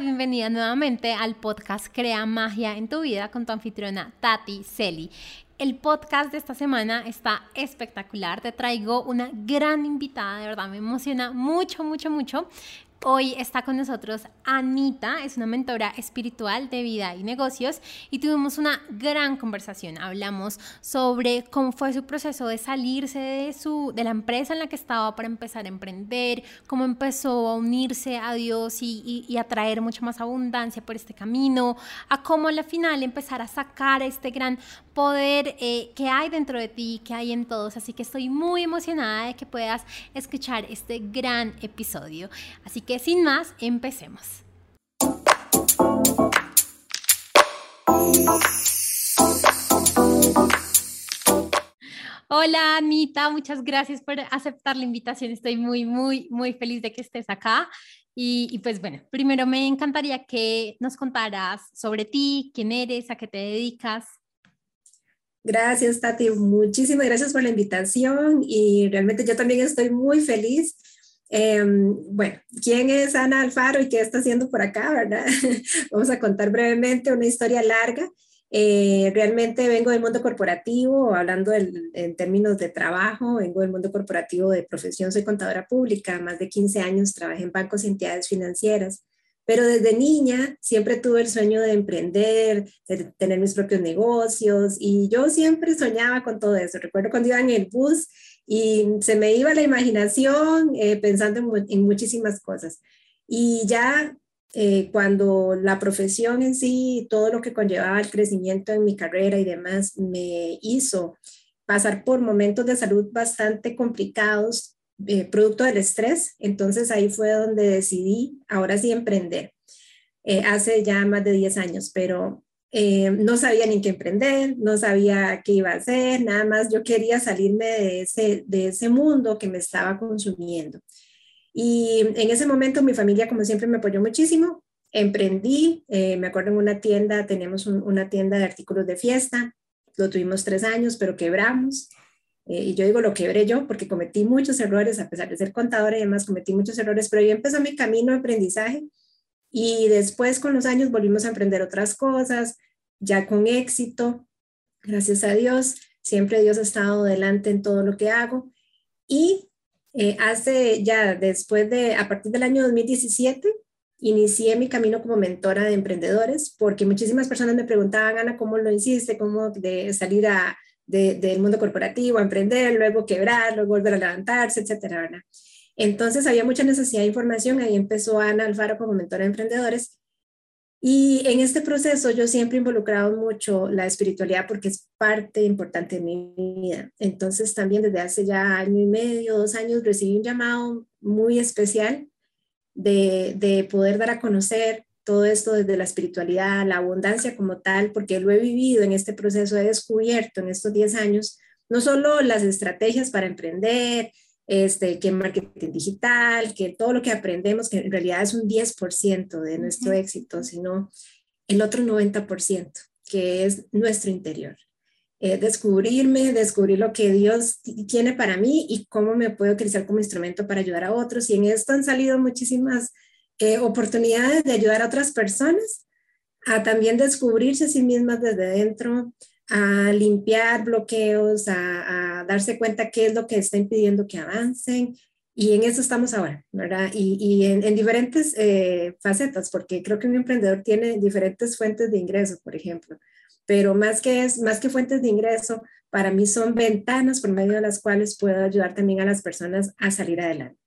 Bienvenida nuevamente al podcast Crea Magia en tu vida con tu anfitriona Tati Celi. El podcast de esta semana está espectacular. Te traigo una gran invitada, de verdad me emociona mucho, mucho, mucho. Hoy está con nosotros Anita, es una mentora espiritual de vida y negocios y tuvimos una gran conversación. Hablamos sobre cómo fue su proceso de salirse de, su, de la empresa en la que estaba para empezar a emprender, cómo empezó a unirse a Dios y, y, a traer mucha más abundancia por este camino, a cómo al final empezar a sacar este gran poder eh, que hay dentro de ti, que hay en todos. Así que estoy muy emocionada de que puedas escuchar este gran episodio. Así que sin más, empecemos. Hola Anita, muchas gracias por aceptar la invitación. Estoy muy, muy, muy feliz de que estés acá. Y, y, pues bueno, primero me encantaría que nos contaras sobre ti, quién eres, a qué te dedicas. Gracias, Tati. Muchísimas gracias por la invitación y realmente yo también estoy muy feliz Em, bueno, ¿quién es Ana Alfaro y qué está haciendo por acá, verdad? Vamos a contar brevemente una historia larga. Eh, realmente vengo del mundo corporativo, hablando en términos de trabajo, vengo del mundo corporativo de profesión, soy contadora pública, más de 15 años trabajé en bancos y entidades financieras, pero desde niña siempre tuve el sueño de emprender, de tener mis propios negocios y yo siempre soñaba con todo eso. Recuerdo cuando iba en el bus y se me iba la imaginación eh, pensando en, muchísimas cosas. Y ya eh, cuando la profesión en sí, todo lo que conllevaba el crecimiento en mi carrera y demás, me hizo pasar por momentos de salud bastante complicados, eh, producto del estrés. Entonces ahí fue donde decidí, ahora sí, emprender. hace ya más de 10 años, pero eh, no sabía ni qué emprender, no sabía qué iba a hacer, nada más yo quería salirme de ese, de ese mundo que me estaba consumiendo. Y en ese momento mi familia, como siempre, me apoyó muchísimo. Emprendí, eh, me acuerdo en una tienda, teníamos una tienda de artículos de fiesta, lo tuvimos tres años, pero quebramos. Eh, y yo digo, lo quebré yo porque cometí muchos errores, a pesar de ser contadora y demás, cometí muchos errores, pero ahí empezó mi camino de aprendizaje y después con los años volvimos a aprender otras cosas, ya con éxito, gracias a Dios. Siempre Dios ha estado delante en todo lo que hago. Y eh, hace ya después de, a partir del año 2017, inicié mi camino como mentora de emprendedores, porque muchísimas personas me preguntaban, Ana, ¿cómo lo hiciste? ¿Cómo de salir a, del mundo corporativo a emprender, luego quebrar, luego volver a levantarse, etcétera? Entonces había mucha necesidad de información, ahí empezó Ana Alfaro como mentora de emprendedores. Y en este proceso yo siempre he involucrado mucho la espiritualidad porque es parte importante de mi vida. Entonces también desde hace ya año y medio, dos años, recibí un llamado muy especial de, de poder dar a conocer todo esto desde la espiritualidad, la abundancia como tal, porque lo he vivido en este proceso, he descubierto en estos 10 años no solo las estrategias para emprender, este, que marketing digital, que todo lo que aprendemos, que en realidad es un 10% de nuestro éxito, sino el otro 90%, que es nuestro interior. Eh, descubrirme, descubrir lo que Dios tiene para mí y cómo me puedo utilizar como instrumento para ayudar a otros. Y en esto han salido muchísimas eh, oportunidades de ayudar a otras personas a también descubrirse a sí mismas desde dentro, a limpiar bloqueos, a, darse cuenta qué es lo que está impidiendo que avancen. Y en eso estamos ahora, ¿verdad? Y, en, diferentes eh, facetas, porque creo que un emprendedor tiene diferentes fuentes de ingreso, por ejemplo. Pero más que, es, más que fuentes de ingreso, para mí son ventanas por medio de las cuales puedo ayudar también a las personas a salir adelante,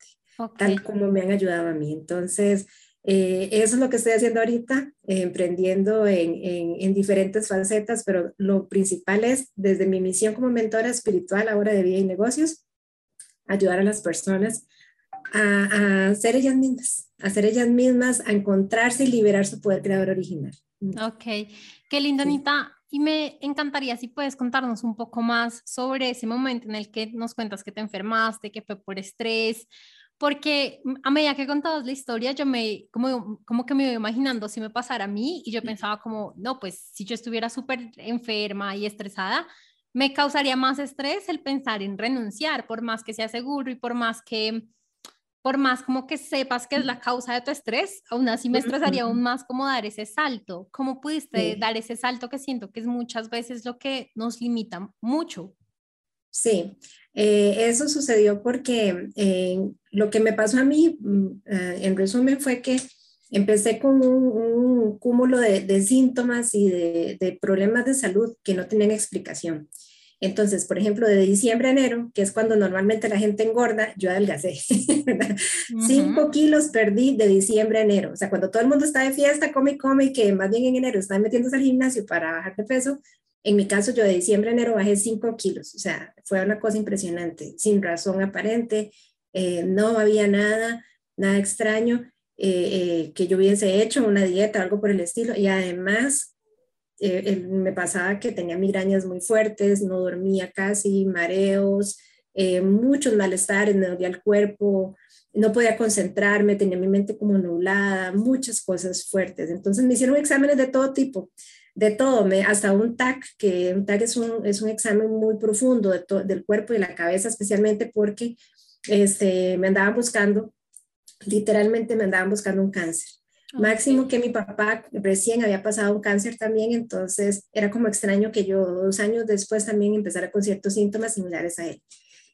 tal como me han ayudado a mí. Entonces, eh, eso es lo que estoy haciendo ahorita, eh, emprendiendo en, en, diferentes facetas, pero lo principal es, desde mi misión como mentora espiritual ahora de vida y negocios, ayudar a las personas a, a ser ellas mismas, a ser ellas mismas, a encontrarse y liberar su poder creador original. Ok, qué lindo, Anita. Y me encantaría si puedes contarnos un poco más sobre ese momento en el que nos cuentas que te enfermaste, que fue por estrés, porque a medida que contabas la historia, yo me, como, como que me iba imaginando si me pasara a mí y yo pensaba como, no, pues si yo estuviera súper enferma y estresada, me causaría más estrés el pensar en renunciar, por más que sea seguro y por más que por más como que sepas que es la causa de tu estrés, aún así me estresaría aún más como dar ese salto. ¿Cómo pudiste dar ese salto que siento que es muchas veces lo que nos limita mucho? Sí, eh, eso sucedió porque eh, lo que me pasó a mí, mm, eh, en resumen, fue que empecé con un, cúmulo de, síntomas y de, de, problemas de salud que no tenían explicación. Entonces, por ejemplo, de diciembre a enero, que es cuando normalmente la gente engorda, yo adelgacé. Cinco kilos perdí de diciembre a enero. O sea, cuando todo el mundo está de fiesta, come y come, y que más bien en enero están metiéndose al gimnasio para bajar de peso, en mi caso, yo de diciembre a enero bajé cinco kilos. O sea, fue una cosa impresionante, sin razón aparente. Eh, no había nada, nada extraño eh, eh, que yo hubiese hecho, una dieta, algo por el estilo. Y además, eh, me pasaba que tenía migrañas muy fuertes, no dormía casi, mareos, eh, muchos malestares, me dolía el cuerpo, no podía concentrarme, tenía mi mente como nublada, muchas cosas fuertes. Entonces me hicieron exámenes de todo tipo, de todo, me, hasta un TAC, que un TAC es un, es un examen muy profundo de del cuerpo y la cabeza, especialmente porque este, me andaban buscando, literalmente me andaban buscando un cáncer. Máximo que mi papá recién había pasado un cáncer también, entonces era como extraño que yo dos años después también empezara con ciertos síntomas similares a él.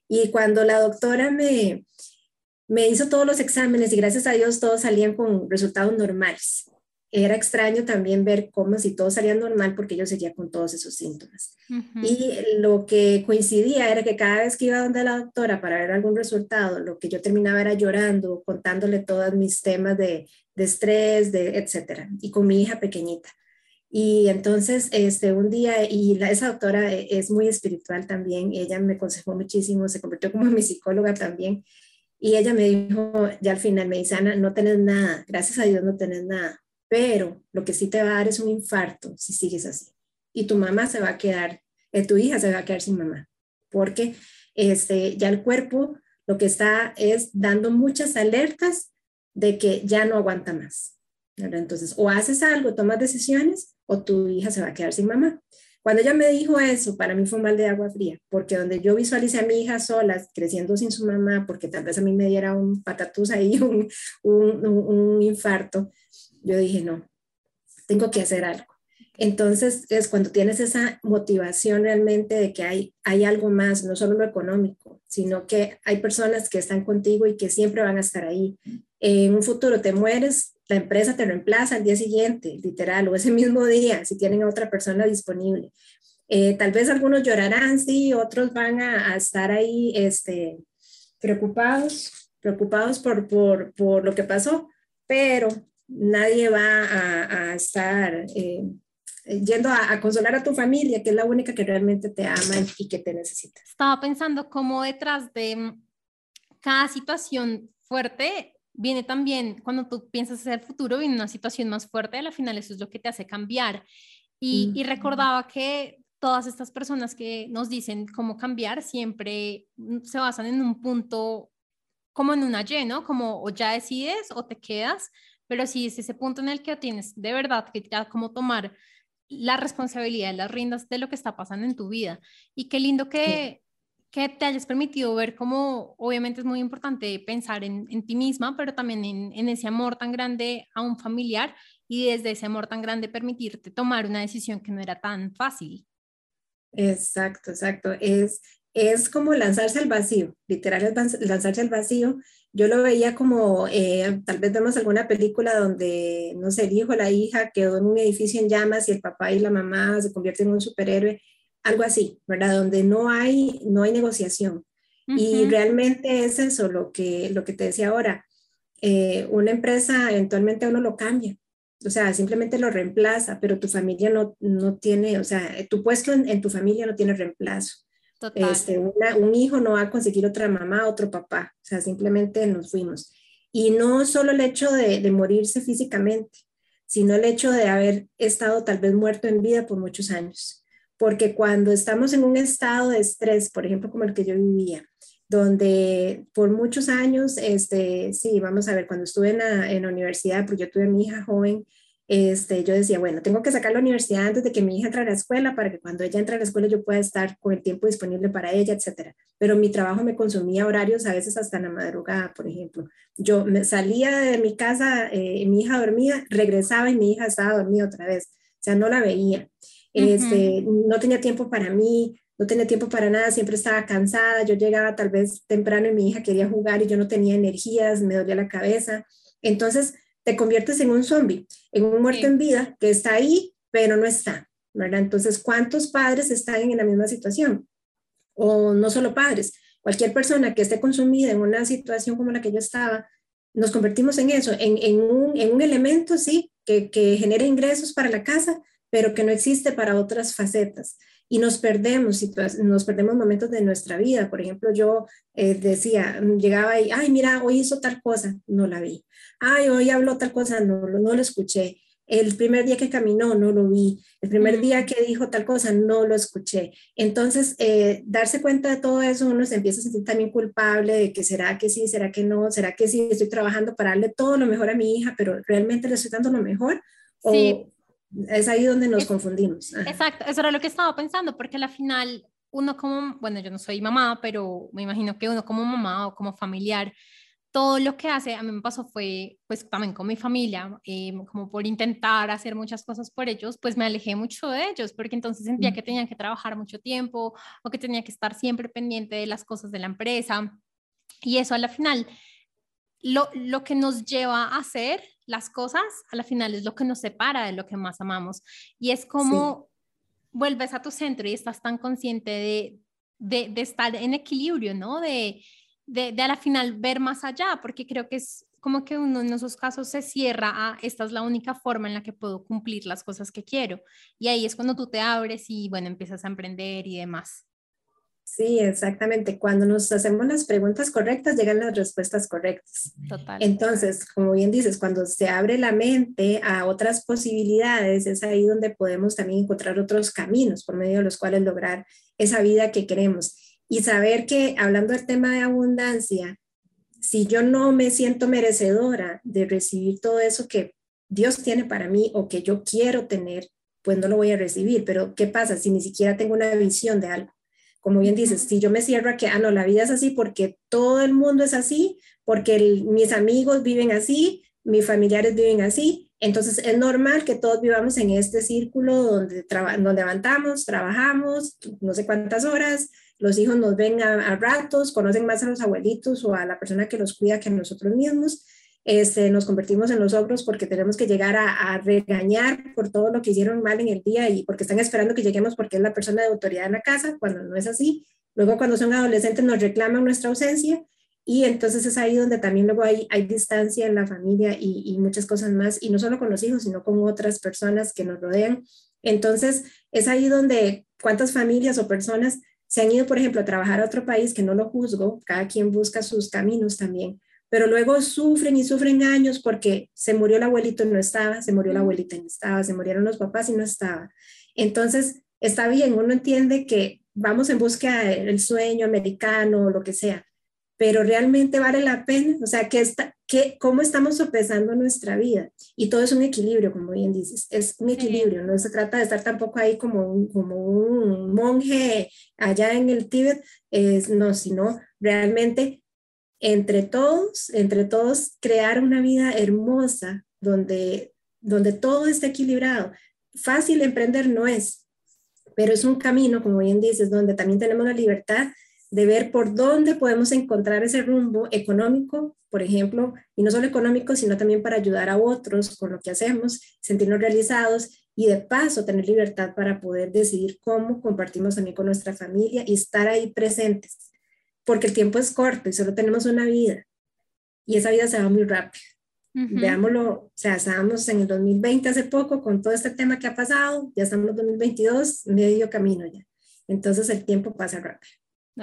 Y cuando la doctora me, me hizo todos los exámenes y gracias a Dios todos salían con resultados normales era extraño también ver cómo si todo salía normal porque yo seguía con todos esos síntomas. Y lo que coincidía era que cada vez que iba donde la doctora para ver algún resultado, lo que yo terminaba era llorando, contándole todos mis temas de, de estrés, de etcétera, y con mi hija pequeñita. Y entonces, este, un día, y la, esa doctora e, es muy espiritual también, ella me aconsejó muchísimo, se convirtió como mi psicóloga también, y ella me dijo, ya al final, me dice, Ana, no tenés nada, gracias a Dios no tenés nada, pero lo que sí te va a dar es un infarto si sigues así. Y tu mamá se va a quedar, eh, tu hija se va a quedar sin mamá, porque este, ya el cuerpo lo que está es dando muchas alertas de que ya no aguanta más. Entonces, o haces algo, tomas decisiones, o tu hija se va a quedar sin mamá. Cuando ella me dijo eso, para mí fue mal de agua fría, porque donde yo visualicé a mi hija sola, creciendo sin su mamá, porque tal vez a mí me diera un patatús ahí, un, un, un infarto, yo dije, no, tengo que hacer algo. Entonces es cuando tienes esa motivación realmente de que hay, hay algo más, no solo lo económico, sino que hay personas que están contigo y que siempre van a estar ahí. En un futuro te mueres, la empresa te reemplaza al día siguiente, literal, o ese mismo día, si tienen a otra persona disponible. Eh, tal vez algunos llorarán, sí, otros van a, estar ahí este, preocupados, preocupados por, por, por lo que pasó, pero nadie va a, estar eh, yendo a, consolar a tu familia, que es la única que realmente te ama y que te necesita. Estaba pensando cómo detrás de cada situación fuerte viene también, cuando tú piensas hacer el futuro, viene una situación más fuerte, al final eso es lo que te hace cambiar. Y, y recordaba que todas estas personas que nos dicen cómo cambiar siempre se basan en un punto como en una Y, ¿no? Como o ya decides o te quedas, pero sí es ese punto en el que tienes de verdad que ya como tomar la responsabilidad, las riendas de lo que está pasando en tu vida. Y qué lindo que, que te hayas permitido ver cómo, obviamente es muy importante pensar en, en ti misma, pero también en, en, ese amor tan grande a un familiar y desde ese amor tan grande permitirte tomar una decisión que no era tan fácil. Exacto, exacto. Es, es como lanzarse al vacío, literal es lanzarse al vacío yo lo veía como, eh, tal vez vemos alguna película donde, no sé, el hijo o la hija quedó en un edificio en llamas y el papá y la mamá se convierten en un superhéroe, algo así, ¿verdad? Donde no hay, no hay negociación. Y realmente es eso lo que, lo que te decía ahora. Eh, una empresa eventualmente uno lo cambia, o sea, simplemente lo reemplaza, pero tu familia no, no tiene, o sea, tu puesto en tu familia no tiene reemplazo. Este, un hijo no va a conseguir otra mamá, otro papá, o sea, simplemente nos fuimos. Y no solo el hecho de, de morirse físicamente, sino el hecho de haber estado tal vez muerto en vida por muchos años. Porque cuando estamos en un estado de estrés, por ejemplo, como el que yo vivía, donde por muchos años, este, sí, vamos a ver, cuando estuve en la, en la universidad, porque yo tuve a mi hija joven, este, yo decía, bueno, tengo que sacar la universidad antes de que mi hija entre a la escuela para que cuando ella entre a la escuela yo pueda estar con el tiempo disponible para ella, etcétera. Pero mi trabajo me consumía horarios a veces hasta la madrugada, por ejemplo. Yo me salía de mi casa, eh, mi hija dormía, regresaba y mi hija estaba dormida otra vez. O sea, no la veía. Este, no tenía tiempo para mí, no tenía tiempo para nada, siempre estaba cansada. Yo llegaba tal vez temprano y mi hija quería jugar y yo no tenía energías, me dolía la cabeza. Entonces, te conviertes en un zombie, en un muerto en vida que está ahí, pero no está, ¿verdad? Entonces, ¿cuántos padres están en la misma situación? O no solo padres, cualquier persona que esté consumida en una situación como la que yo estaba, nos convertimos en eso, en, un, en un, elemento, sí, que, que genera ingresos para la casa, pero que no existe para otras facetas y nos perdemos, nos perdemos momentos de nuestra vida. Por ejemplo, yo eh, decía, llegaba y, ay, mira, hoy hizo tal cosa, no la vi. Ay, hoy habló tal cosa, no, no lo escuché. El primer día que caminó, no lo vi. El primer día que dijo tal cosa, no lo escuché. Entonces, eh, darse cuenta de todo eso, uno se empieza a sentir también culpable de que será que sí, será que no, será que sí, estoy trabajando para darle todo lo mejor a mi hija, pero realmente le estoy dando lo mejor. Sí. Es ahí donde nos confundimos. Exacto, eso era lo que estaba pensando, porque al final uno como, bueno, yo no soy mamá, pero me imagino que uno como mamá o como familiar, todo lo que hace, a mí me pasó fue, pues también con mi familia, eh, como por intentar hacer muchas cosas por ellos, pues me alejé mucho de ellos, porque entonces sentía que tenían que trabajar mucho tiempo o que tenía que estar siempre pendiente de las cosas de la empresa. Y eso a la final, lo, lo que nos lleva a hacer las cosas, a la final es lo que nos separa de lo que más amamos. Y es como vuelves a tu centro y estás tan consciente de, de, de estar en equilibrio, ¿no? De, de, de, a la final ver más allá, porque creo que es como que uno en esos casos se cierra a esta es la única forma en la que puedo cumplir las cosas que quiero. Y ahí es cuando tú te abres y bueno, empiezas a emprender y demás. Sí, exactamente. Cuando nos hacemos las preguntas correctas, llegan las respuestas correctas. Total. Entonces, como bien dices, cuando se abre la mente a otras posibilidades, es ahí donde podemos también encontrar otros caminos por medio de los cuales lograr esa vida que queremos. Y saber que, hablando del tema de abundancia, si yo no me siento merecedora de recibir todo eso que Dios tiene para mí o que yo quiero tener, pues no lo voy a recibir. Pero, ¿qué pasa si ni siquiera tengo una visión de algo? Como bien dices, si yo me cierro a que, ah, no, la vida es así porque todo el mundo es así, porque mis amigos viven así, mis familiares viven así, entonces es normal que todos vivamos en este círculo donde, donde levantamos, trabajamos, no sé cuántas horas, los hijos nos ven a, a, ratos, conocen más a los abuelitos o a la persona que los cuida que a nosotros mismos este, nos convertimos en los ogros porque tenemos que llegar a, regañar por todo lo que hicieron mal en el día y porque están esperando que lleguemos porque es la persona de autoridad en la casa, cuando no es así. Luego cuando son adolescentes nos reclaman nuestra ausencia y entonces es ahí donde también luego hay, hay distancia en la familia y, y muchas cosas más, y no solo con los hijos, sino con otras personas que nos rodean. Entonces es ahí donde cuántas familias o personas se han ido, por ejemplo, a trabajar a otro país, que no lo juzgo, cada quien busca sus caminos también, pero luego sufren y sufren años porque se murió el abuelito y no estaba, se murió la abuelita y no estaba, se murieron los papás y no estaba. Entonces, está bien, uno entiende que vamos en busca del sueño americano o lo que sea, pero realmente vale la pena, o sea, que está, que, cómo estamos sopesando nuestra vida. Y todo es un equilibrio, como bien dices, es un equilibrio, no se trata de estar tampoco ahí como un, como un monje allá en el Tíbet, es, no, sino realmente entre todos, entre todos, crear una vida hermosa donde, donde todo esté equilibrado. Fácil emprender no es, pero es un camino, como bien dices, donde también tenemos la libertad de ver por dónde podemos encontrar ese rumbo económico, por ejemplo, y no solo económico, sino también para ayudar a otros con lo que hacemos, sentirnos realizados y de paso tener libertad para poder decidir cómo compartimos también con nuestra familia y estar ahí presentes porque el tiempo es corto y solo tenemos una vida y esa vida se va muy rápido. Veámoslo, o sea, estábamos en el 2020 hace poco con todo este tema que ha pasado, ya estamos en el 2022, medio camino ya. Entonces el tiempo pasa rápido.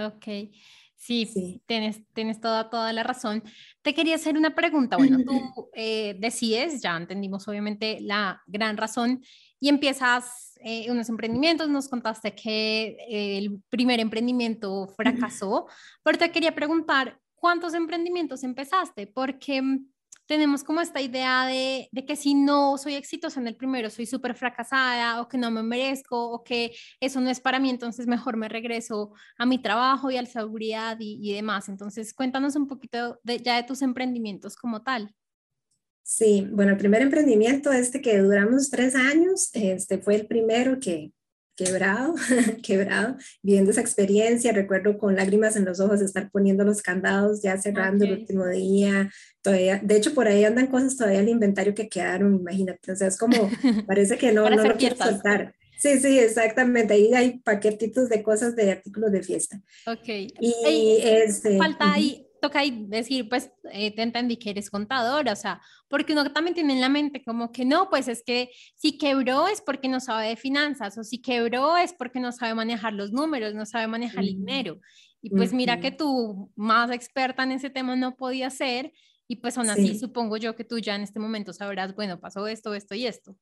Ok, sí, sí. Tienes, tienes toda, toda la razón. Te quería hacer una pregunta. Bueno, tú eh, decides, ya entendimos obviamente la gran razón y empiezas eh, unos emprendimientos, nos contaste que eh, el primer emprendimiento fracasó, pero te quería preguntar, ¿cuántos emprendimientos empezaste? Porque tenemos como esta idea de, de que si no soy exitosa en el primero, soy súper fracasada o que no me merezco o que eso no es para mí, entonces mejor me regreso a mi trabajo y a la seguridad y, y demás. Entonces, cuéntanos un poquito de, ya de tus emprendimientos como tal. Sí, bueno, el primer emprendimiento este que duramos tres años, este fue el primero que, quebrado, quebrado, viviendo esa experiencia, recuerdo con lágrimas en los ojos estar poniendo los candados, ya cerrando el último día, todavía, de hecho por ahí andan cosas todavía el inventario que quedaron, imagínate, o sea, es como, parece que no, no lo quiero soltar. Sí, sí, exactamente, ahí hay paquetitos de cosas de artículos de fiesta. Ok. Y este... Falta ahí toca ahí decir, pues eh, te entendí que eres contadora, o sea, porque uno también tiene en la mente como que no, pues es que si quebró es porque no sabe de finanzas, o si quebró es porque no sabe manejar los números, no sabe manejar el dinero. Y pues mira que tú, más experta en ese tema, no podía ser, y pues aún así supongo yo que tú ya en este momento sabrás, bueno, pasó esto, esto y esto.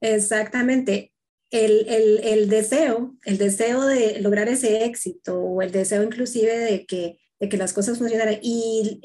Exactamente. El, el, el deseo, el deseo de lograr ese éxito, o el deseo inclusive de que de que las cosas funcionaran. Y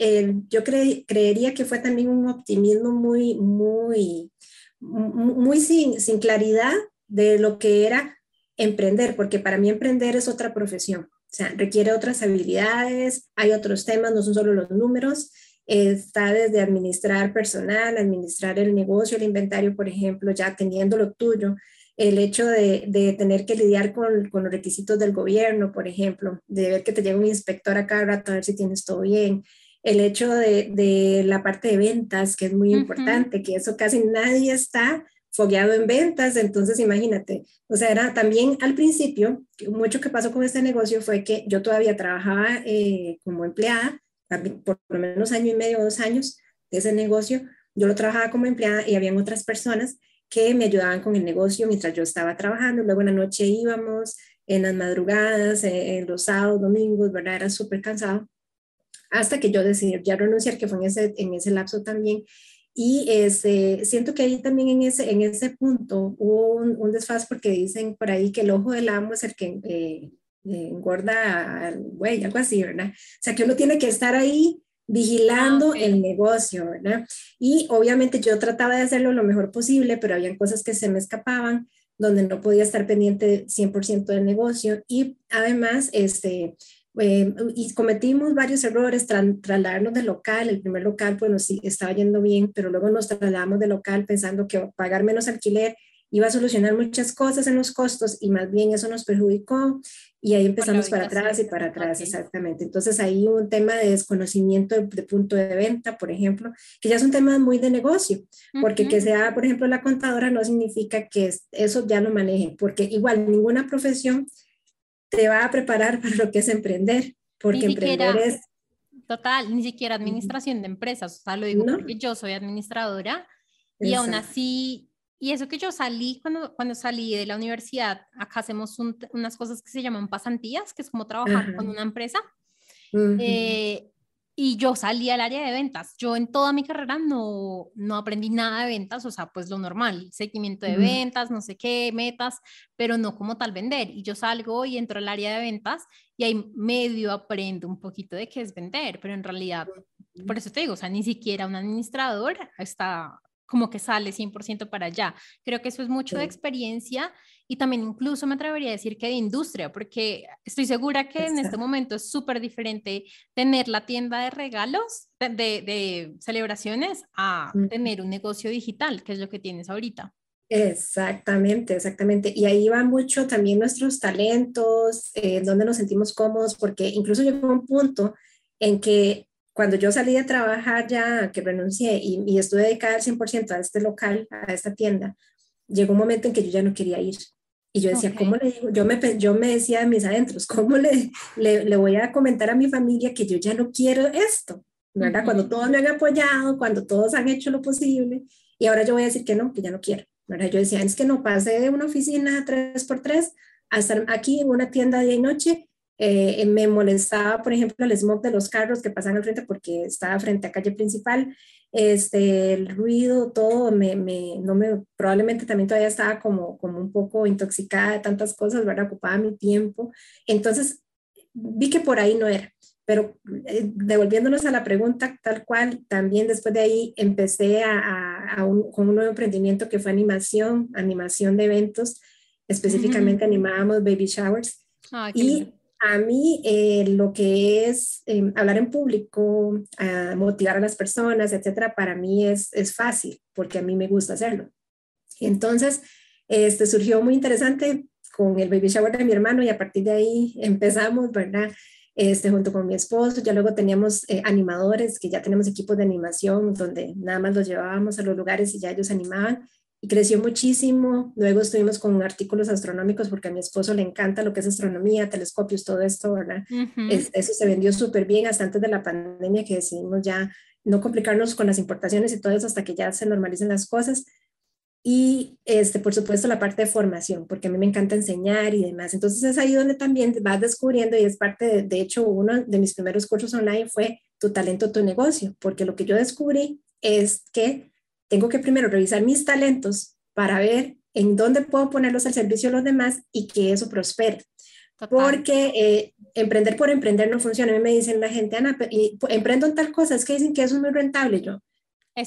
yo creería que fue también un optimismo muy, muy, muy sin, sin claridad de lo que era emprender, porque para mí emprender es otra profesión. O sea, requiere otras habilidades, hay otros temas, no son solo los números, está desde administrar personal, administrar el negocio, el inventario, por ejemplo, ya teniendo lo tuyo, el hecho de, de tener que lidiar con, con, los requisitos del gobierno, por ejemplo, de ver que te llega un inspector a cada rato a ver si tienes todo bien, el hecho de, de la parte de ventas, que es muy importante, que eso casi nadie está fogueado en ventas, entonces imagínate, o sea, era también al principio, mucho que pasó con este negocio fue que yo todavía trabajaba eh, como empleada, por lo menos año y medio, dos años de ese negocio, yo lo trabajaba como empleada y habían otras personas que me ayudaban con el negocio mientras yo estaba trabajando. Luego en la noche íbamos, en las madrugadas, eh, en los sábados, domingos, ¿verdad? Era súper cansado. Hasta que yo decidí ya renunciar, que fue en ese, en ese lapso también. Y ese, siento que ahí también en ese, en ese punto hubo un, un desfaz porque dicen por ahí que el ojo del amo es el que eh, engorda al güey, algo así, ¿verdad? O sea, que uno tiene que estar ahí vigilando el negocio, ¿verdad? Y obviamente yo trataba de hacerlo lo mejor posible, pero habían cosas que se me escapaban, donde no podía estar pendiente 100% del negocio y además, este, eh, y cometimos varios errores, trasladarnos de local, el primer local, bueno, sí, estaba yendo bien, pero luego nos trasladamos de local pensando que pagar menos alquiler iba a solucionar muchas cosas en los costos y más bien eso nos perjudicó y ahí empezamos para atrás y para atrás, exactamente. Entonces ahí un tema de desconocimiento de, punto de venta, por ejemplo, que ya es un tema muy de negocio, porque que sea, por ejemplo, la contadora no significa que eso ya lo maneje, porque igual ninguna profesión te va a preparar para lo que es emprender, porque emprender es... Total, ni siquiera administración de empresas, o sea, lo digo porque yo soy administradora y aún así y eso que yo salí, cuando, cuando salí de la universidad, acá hacemos unas cosas que se llaman pasantías, que es como trabajar con una empresa. Eh, y yo salí al área de ventas. Yo en toda mi carrera no, no aprendí nada de ventas, o sea, pues lo normal, seguimiento de ventas, no sé qué, metas, pero no como tal vender. Y yo salgo y entro al área de ventas y ahí medio aprendo un poquito de qué es vender, pero en realidad, por eso te digo, o sea, ni siquiera un administrador está como que sale 100% para allá. Creo que eso es mucho de experiencia y también incluso me atrevería a decir que de industria, porque estoy segura que en este momento es súper diferente tener la tienda de regalos, de, de, celebraciones, a tener un negocio digital, que es lo que tienes ahorita. Exactamente, exactamente. Y ahí va mucho también nuestros talentos, eh, donde nos sentimos cómodos, porque incluso llegó un punto en que cuando yo salí de trabajar ya, que renuncié y, y estuve dedicada al 100% a este local, a esta tienda, llegó un momento en que yo ya no quería ir. Y yo decía, ¿cómo le digo? Yo me, yo me decía a mis adentros, ¿cómo le, le, voy a comentar a mi familia que yo ya no quiero esto? ¿Verdad? Cuando todos me han apoyado, cuando todos han hecho lo posible, y ahora yo voy a decir que no, que ya no quiero. ¿verdad? Yo decía, es que no pasé de una oficina 3x3 a estar aquí en una tienda día y noche eh, me molestaba, por ejemplo, el smog de los carros que pasan al frente porque estaba frente a calle principal. Este, el ruido, todo, me, me, no me, probablemente también todavía estaba como, como un poco intoxicada de tantas cosas, ¿verdad? Ocupaba mi tiempo. Entonces, vi que por ahí no era. Pero eh, devolviéndonos a la pregunta tal cual, también después de ahí empecé a, a, un, con un nuevo emprendimiento que fue animación, animación de eventos, específicamente animábamos baby showers. y a mí eh, lo que es em, hablar en público, motivar a las personas, etcétera, para mí es, es fácil porque a mí me gusta hacerlo. Entonces, este surgió muy interesante con el baby shower de mi hermano y a partir de ahí empezamos, ¿verdad? Este, junto con mi esposo, ya luego teníamos eh, animadores, que ya tenemos equipos de animación donde nada más los llevábamos a los lugares y ya ellos animaban y creció muchísimo. Luego estuvimos con artículos astronómicos porque a mi esposo le encanta lo que es astronomía, telescopios, todo esto, ¿verdad? eso se vendió súper bien hasta antes de la pandemia que decidimos ya no complicarnos con las importaciones y todo eso hasta que ya se normalicen las cosas. Y, este, por supuesto, la parte de formación, porque a mí me encanta enseñar y demás. Entonces es ahí donde también vas descubriendo y es parte, de, de hecho, uno de mis primeros cursos online fue tu talento, tu negocio, porque lo que yo descubrí es que tengo que primero revisar mis talentos para ver en dónde puedo ponerlos al servicio de los demás y que eso prospere. Porque eh, emprender por emprender no funciona. A mí me dicen la gente, Ana, y, emprendo en tal cosa, es que dicen que eso es muy rentable. Yo,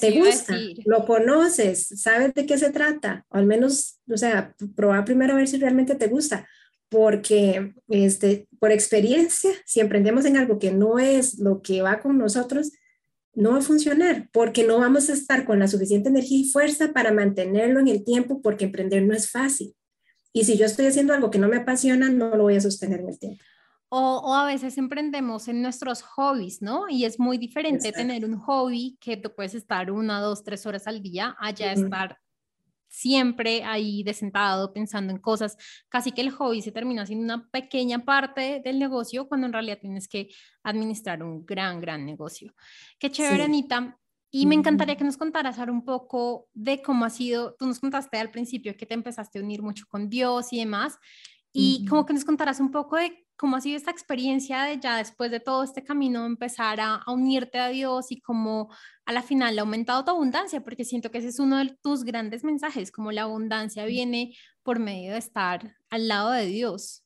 ¿te gusta? ¿Lo conoces? ¿Sabes de qué se trata? O al menos, o sea, probar primero a ver si realmente te gusta. Porque este, por experiencia, si emprendemos en algo que no es lo que va con nosotros, no va a funcionar porque no vamos a estar con la suficiente energía y fuerza para mantenerlo en el tiempo porque emprender no es fácil. Y si yo estoy haciendo algo que no me apasiona, no lo voy a sostener en el tiempo. O, a veces emprendemos en nuestros hobbies, ¿no? Y es muy diferente tener un hobby que tú puedes estar una, dos, tres horas al día, allá estar siempre ahí de sentado pensando en cosas, casi que el hobby se termina siendo una pequeña parte del negocio cuando en realidad tienes que administrar un gran, gran negocio. Qué chévere, Anita. Y me encantaría que nos contaras ahora un poco de cómo ha sido, tú nos contaste al principio que te empezaste a unir mucho con Dios y demás, y como que nos contaras un poco de cómo ha sido esta experiencia de ya después de todo este camino empezar a, unirte a Dios y cómo a la final ha aumentado tu abundancia, porque siento que ese es uno de tus grandes mensajes, como la abundancia viene por medio de estar al lado de Dios.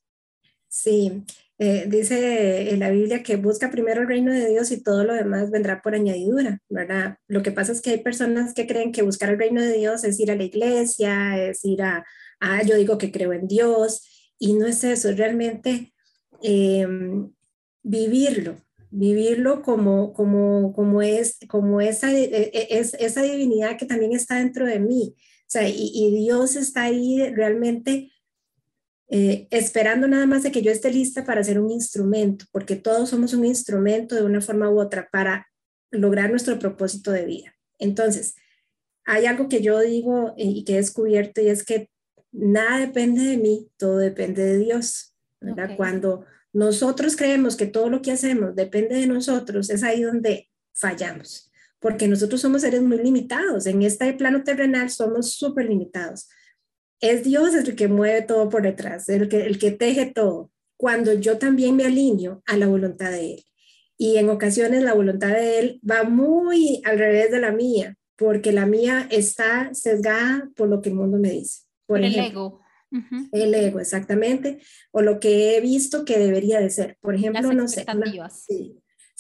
Sí, eh, dice en la Biblia que busca primero el reino de Dios y todo lo demás vendrá por añadidura, ¿verdad? Lo que pasa es que hay personas que creen que buscar el reino de Dios es ir a la iglesia, es ir a, a yo digo que creo en Dios, y no es eso, realmente Em, vivirlo, vivirlo como, como, como, es, como esa, e, e, es, esa divinidad que también está dentro de mí. O sea, y, Dios está ahí realmente eh, esperando nada más de que yo esté lista para ser un instrumento, porque todos somos un instrumento de una forma u otra para lograr nuestro propósito de vida. Entonces, hay algo que yo digo y que he descubierto y es que nada depende de mí, todo depende de Dios. Cuando nosotros creemos que todo lo que hacemos depende de nosotros, es ahí donde fallamos, porque nosotros somos seres muy limitados. En este plano terrenal somos súper limitados. Es Dios el que mueve todo por detrás, el que, el que teje todo, cuando yo también me alineo a la voluntad de Él. Y en ocasiones la voluntad de Él va muy al revés de la mía, porque la mía está sesgada por lo que el mundo me dice. Por, el ego. El ego, exactamente, o lo que he visto que debería de ser. Por ejemplo, no sé.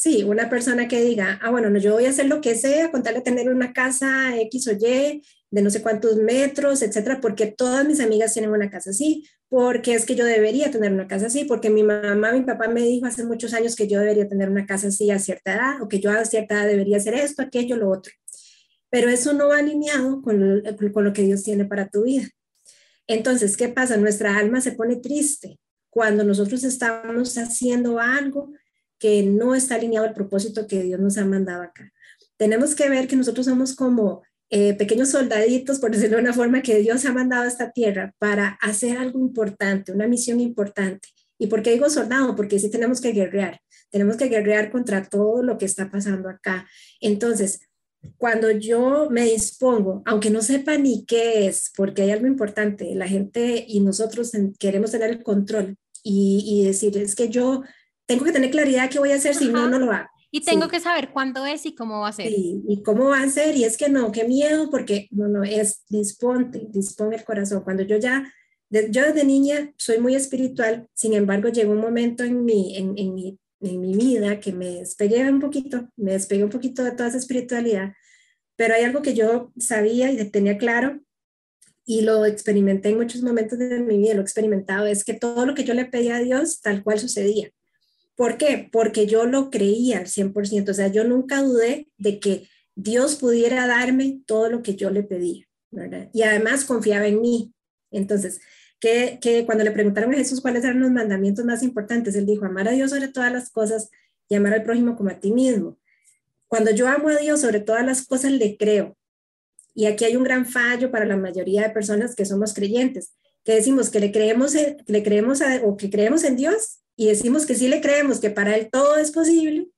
sí, una persona que diga, ah, bueno, no, yo voy a hacer lo que sea, contarle tener una casa X o Y de no sé cuántos metros, etcétera, porque todas mis amigas tienen una casa así, porque es que yo debería tener una casa así, porque mi mamá, mi papá me dijo hace muchos años que yo debería tener una casa así a cierta edad, o que yo a cierta edad debería hacer esto, aquello, lo otro. Pero eso no va alineado con con lo que Dios tiene para tu vida. Entonces, ¿qué pasa? Nuestra alma se pone triste cuando nosotros estamos haciendo algo que no está alineado al propósito que Dios nos ha mandado acá. Tenemos que ver que nosotros somos como eh, pequeños soldaditos, por decirlo de una forma, que Dios ha mandado a esta tierra para hacer algo importante, una misión importante. ¿Y por qué digo soldado? Porque sí tenemos que guerrear, tenemos que guerrear contra todo lo que está pasando acá. Entonces, cuando yo me dispongo, aunque no sepa ni qué es, porque hay algo importante, la gente y nosotros queremos tener el control y, decir, es que yo tengo que tener claridad qué voy a hacer, si no, no lo hago. Y tengo que saber cuándo es y cómo va a ser. Sí, y cómo va a ser, y es que no, qué miedo, porque no, no, es disponte, dispone el corazón. Cuando yo ya, yo desde niña soy muy espiritual, sin embargo, llegó un momento en mi, en, en mi en mi vida que me despegué un poquito, me despegué un poquito de toda esa espiritualidad, pero hay algo que yo sabía y tenía claro y lo experimenté en muchos momentos de mi vida, lo he experimentado, es que todo lo que yo le pedía a Dios tal cual sucedía. ¿Por qué? Porque yo lo creía al 100%, o sea, yo nunca dudé de que Dios pudiera darme todo lo que yo le pedía, ¿verdad? Y además confiaba en mí. Entonces, que, que cuando le preguntaron a Jesús cuáles eran los mandamientos más importantes, él dijo, amar a Dios sobre todas las cosas y amar al prójimo como a ti mismo. Cuando yo amo a Dios sobre todas las cosas, le creo. Y aquí hay un gran fallo para la mayoría de personas que somos creyentes, que decimos que le creemos, le creemos o que creemos en Dios y decimos que sí le creemos, que para Él todo es posible,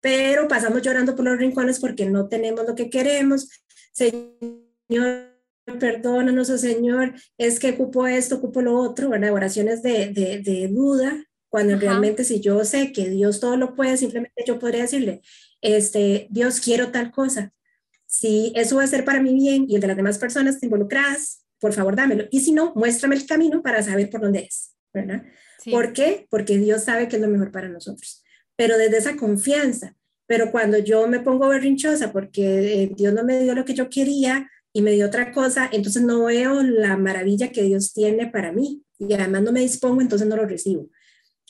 pero pasamos llorando por los rincones porque no tenemos lo que queremos. Señor, perdónanos, oh Señor, es que ocupo esto, ocupo lo otro, ¿verdad? Oraciones de, de, de duda, cuando realmente si yo sé que Dios todo lo puede, simplemente yo podría decirle, este, Dios, quiero tal cosa. Si eso va a ser para mi bien y el de las demás personas involucradas, por favor, dámelo. Y si no, muéstrame el camino para saber por dónde es, ¿verdad? ¿Por qué? Porque Dios sabe que es lo mejor para nosotros. Pero desde esa confianza. Pero cuando yo me pongo berrinchosa porque eh, Dios no me dio lo que yo quería y me dio otra cosa, entonces no veo la maravilla que Dios tiene para mí. Y además no me dispongo, entonces no lo recibo.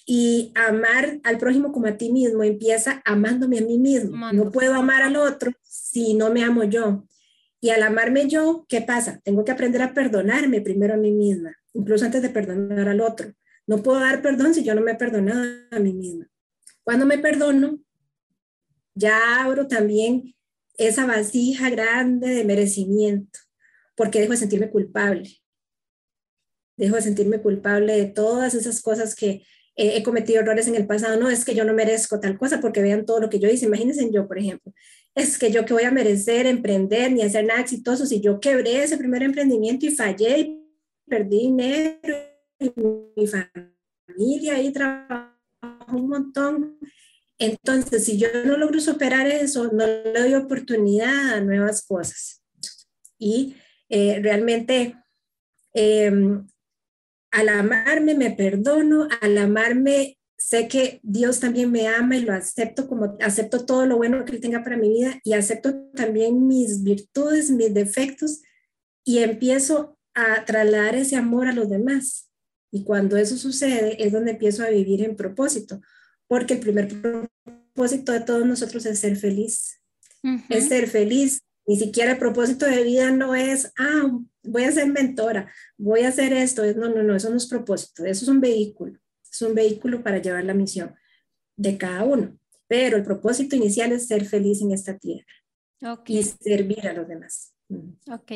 Y amar al prójimo como a ti mismo empieza amándome a mí mismo. No puedo amar al otro si no me amo yo. Y al amarme yo, ¿qué pasa? Tengo que aprender a perdonarme primero a mí misma, incluso antes de perdonar al otro. No puedo dar perdón si yo no me he perdonado a mí misma. Cuando me perdono, ya abro también esa vasija grande de merecimiento, porque dejo de sentirme culpable. Dejo de sentirme culpable de todas esas cosas que he cometido errores en el pasado, no es que yo no merezco tal cosa porque vean todo lo que yo hice. Imagínense yo, por ejemplo, es que yo que voy a merecer emprender ni hacer nada exitoso si yo quebré ese primer emprendimiento y fallé y perdí dinero y mi familia y trabajó un montón. Entonces, si yo no logro superar eso, no le doy oportunidad a nuevas cosas. Y eh, realmente eh, al amarme me perdono, al amarme sé que Dios también me ama y lo acepto como acepto todo lo bueno que Él tenga para mi vida y acepto también mis virtudes, mis defectos y empiezo a trasladar ese amor a los demás. Y cuando eso sucede es donde empiezo a vivir en propósito, porque el primer propósito de todos nosotros es ser feliz. Es ser feliz. Ni siquiera el propósito de vida no es, ah, voy a ser mentora, voy a hacer esto. No, no, no, eso no es propósito, eso es un vehículo, es un vehículo para llevar la misión de cada uno. Pero el propósito inicial es ser feliz en esta tierra y servir a los demás. Ok,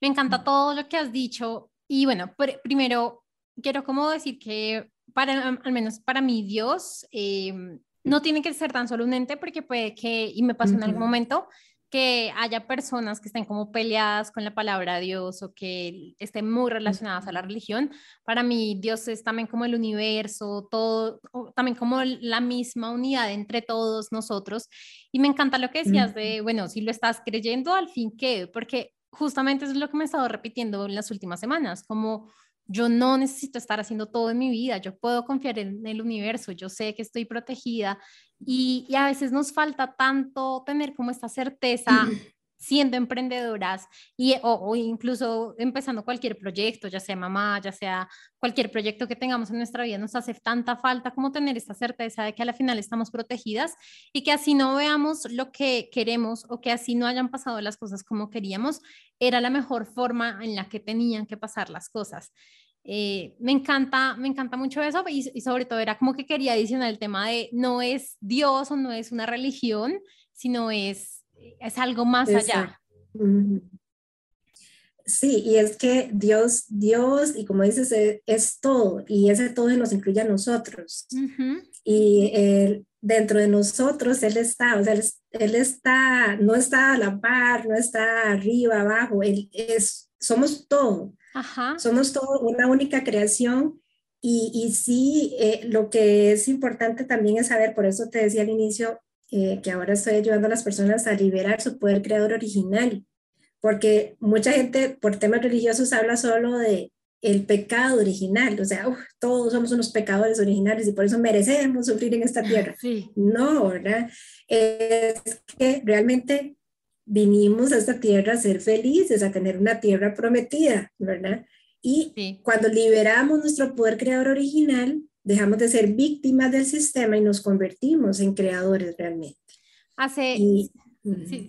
me encanta todo lo que has dicho. Y bueno, primero quiero como decir que para, al menos para mí Dios em, no tiene que ser tan solo un ente porque puede que, y me pasó en algún momento, que haya personas que estén como peleadas con la palabra Dios o que estén muy relacionadas a la religión. Para mí Dios es también como el universo, todo, también como la misma unidad entre todos nosotros. Y me encanta lo que decías de, bueno, si lo estás creyendo, al fin qué, porque justamente es lo que me he estado repitiendo en las últimas semanas, como yo no necesito estar haciendo todo en mi vida, yo puedo confiar en el universo, yo sé que estoy protegida y, a veces nos falta tanto tener como esta certeza siendo emprendedoras y, o, incluso empezando cualquier proyecto, ya sea mamá, ya sea cualquier proyecto que tengamos en nuestra vida, nos hace tanta falta como tener esta certeza de que a la final estamos protegidas y que así no veamos lo que queremos o que así no hayan pasado las cosas como queríamos, era la mejor forma en la que tenían que pasar las cosas. Eh, me encanta, me encanta mucho eso y, sobre todo era como que quería adicionar el tema de no es Dios o no es una religión, sino es, es algo más allá. Sí, y es que Dios, Dios, y como dices, e, es, todo, y ese todo nos incluye a nosotros. Y dentro de nosotros Él está, o sea, él, está, no está a la par, no está arriba, abajo, Él es, somos todo. Somos todo una única creación y, y sí, eh, lo que es importante también es saber, por eso te decía al inicio, eh, que ahora estoy ayudando a las personas a liberar su poder creador original, porque mucha gente por temas religiosos habla solo de, el pecado original, o sea, todos somos unos pecadores originales y por eso merecemos sufrir en esta tierra. No, ¿verdad? Es que realmente vinimos a esta tierra a ser felices, a tener una tierra prometida, ¿verdad? Y cuando liberamos nuestro poder creador original, dejamos de ser víctimas del sistema y nos convertimos en creadores realmente. Hace,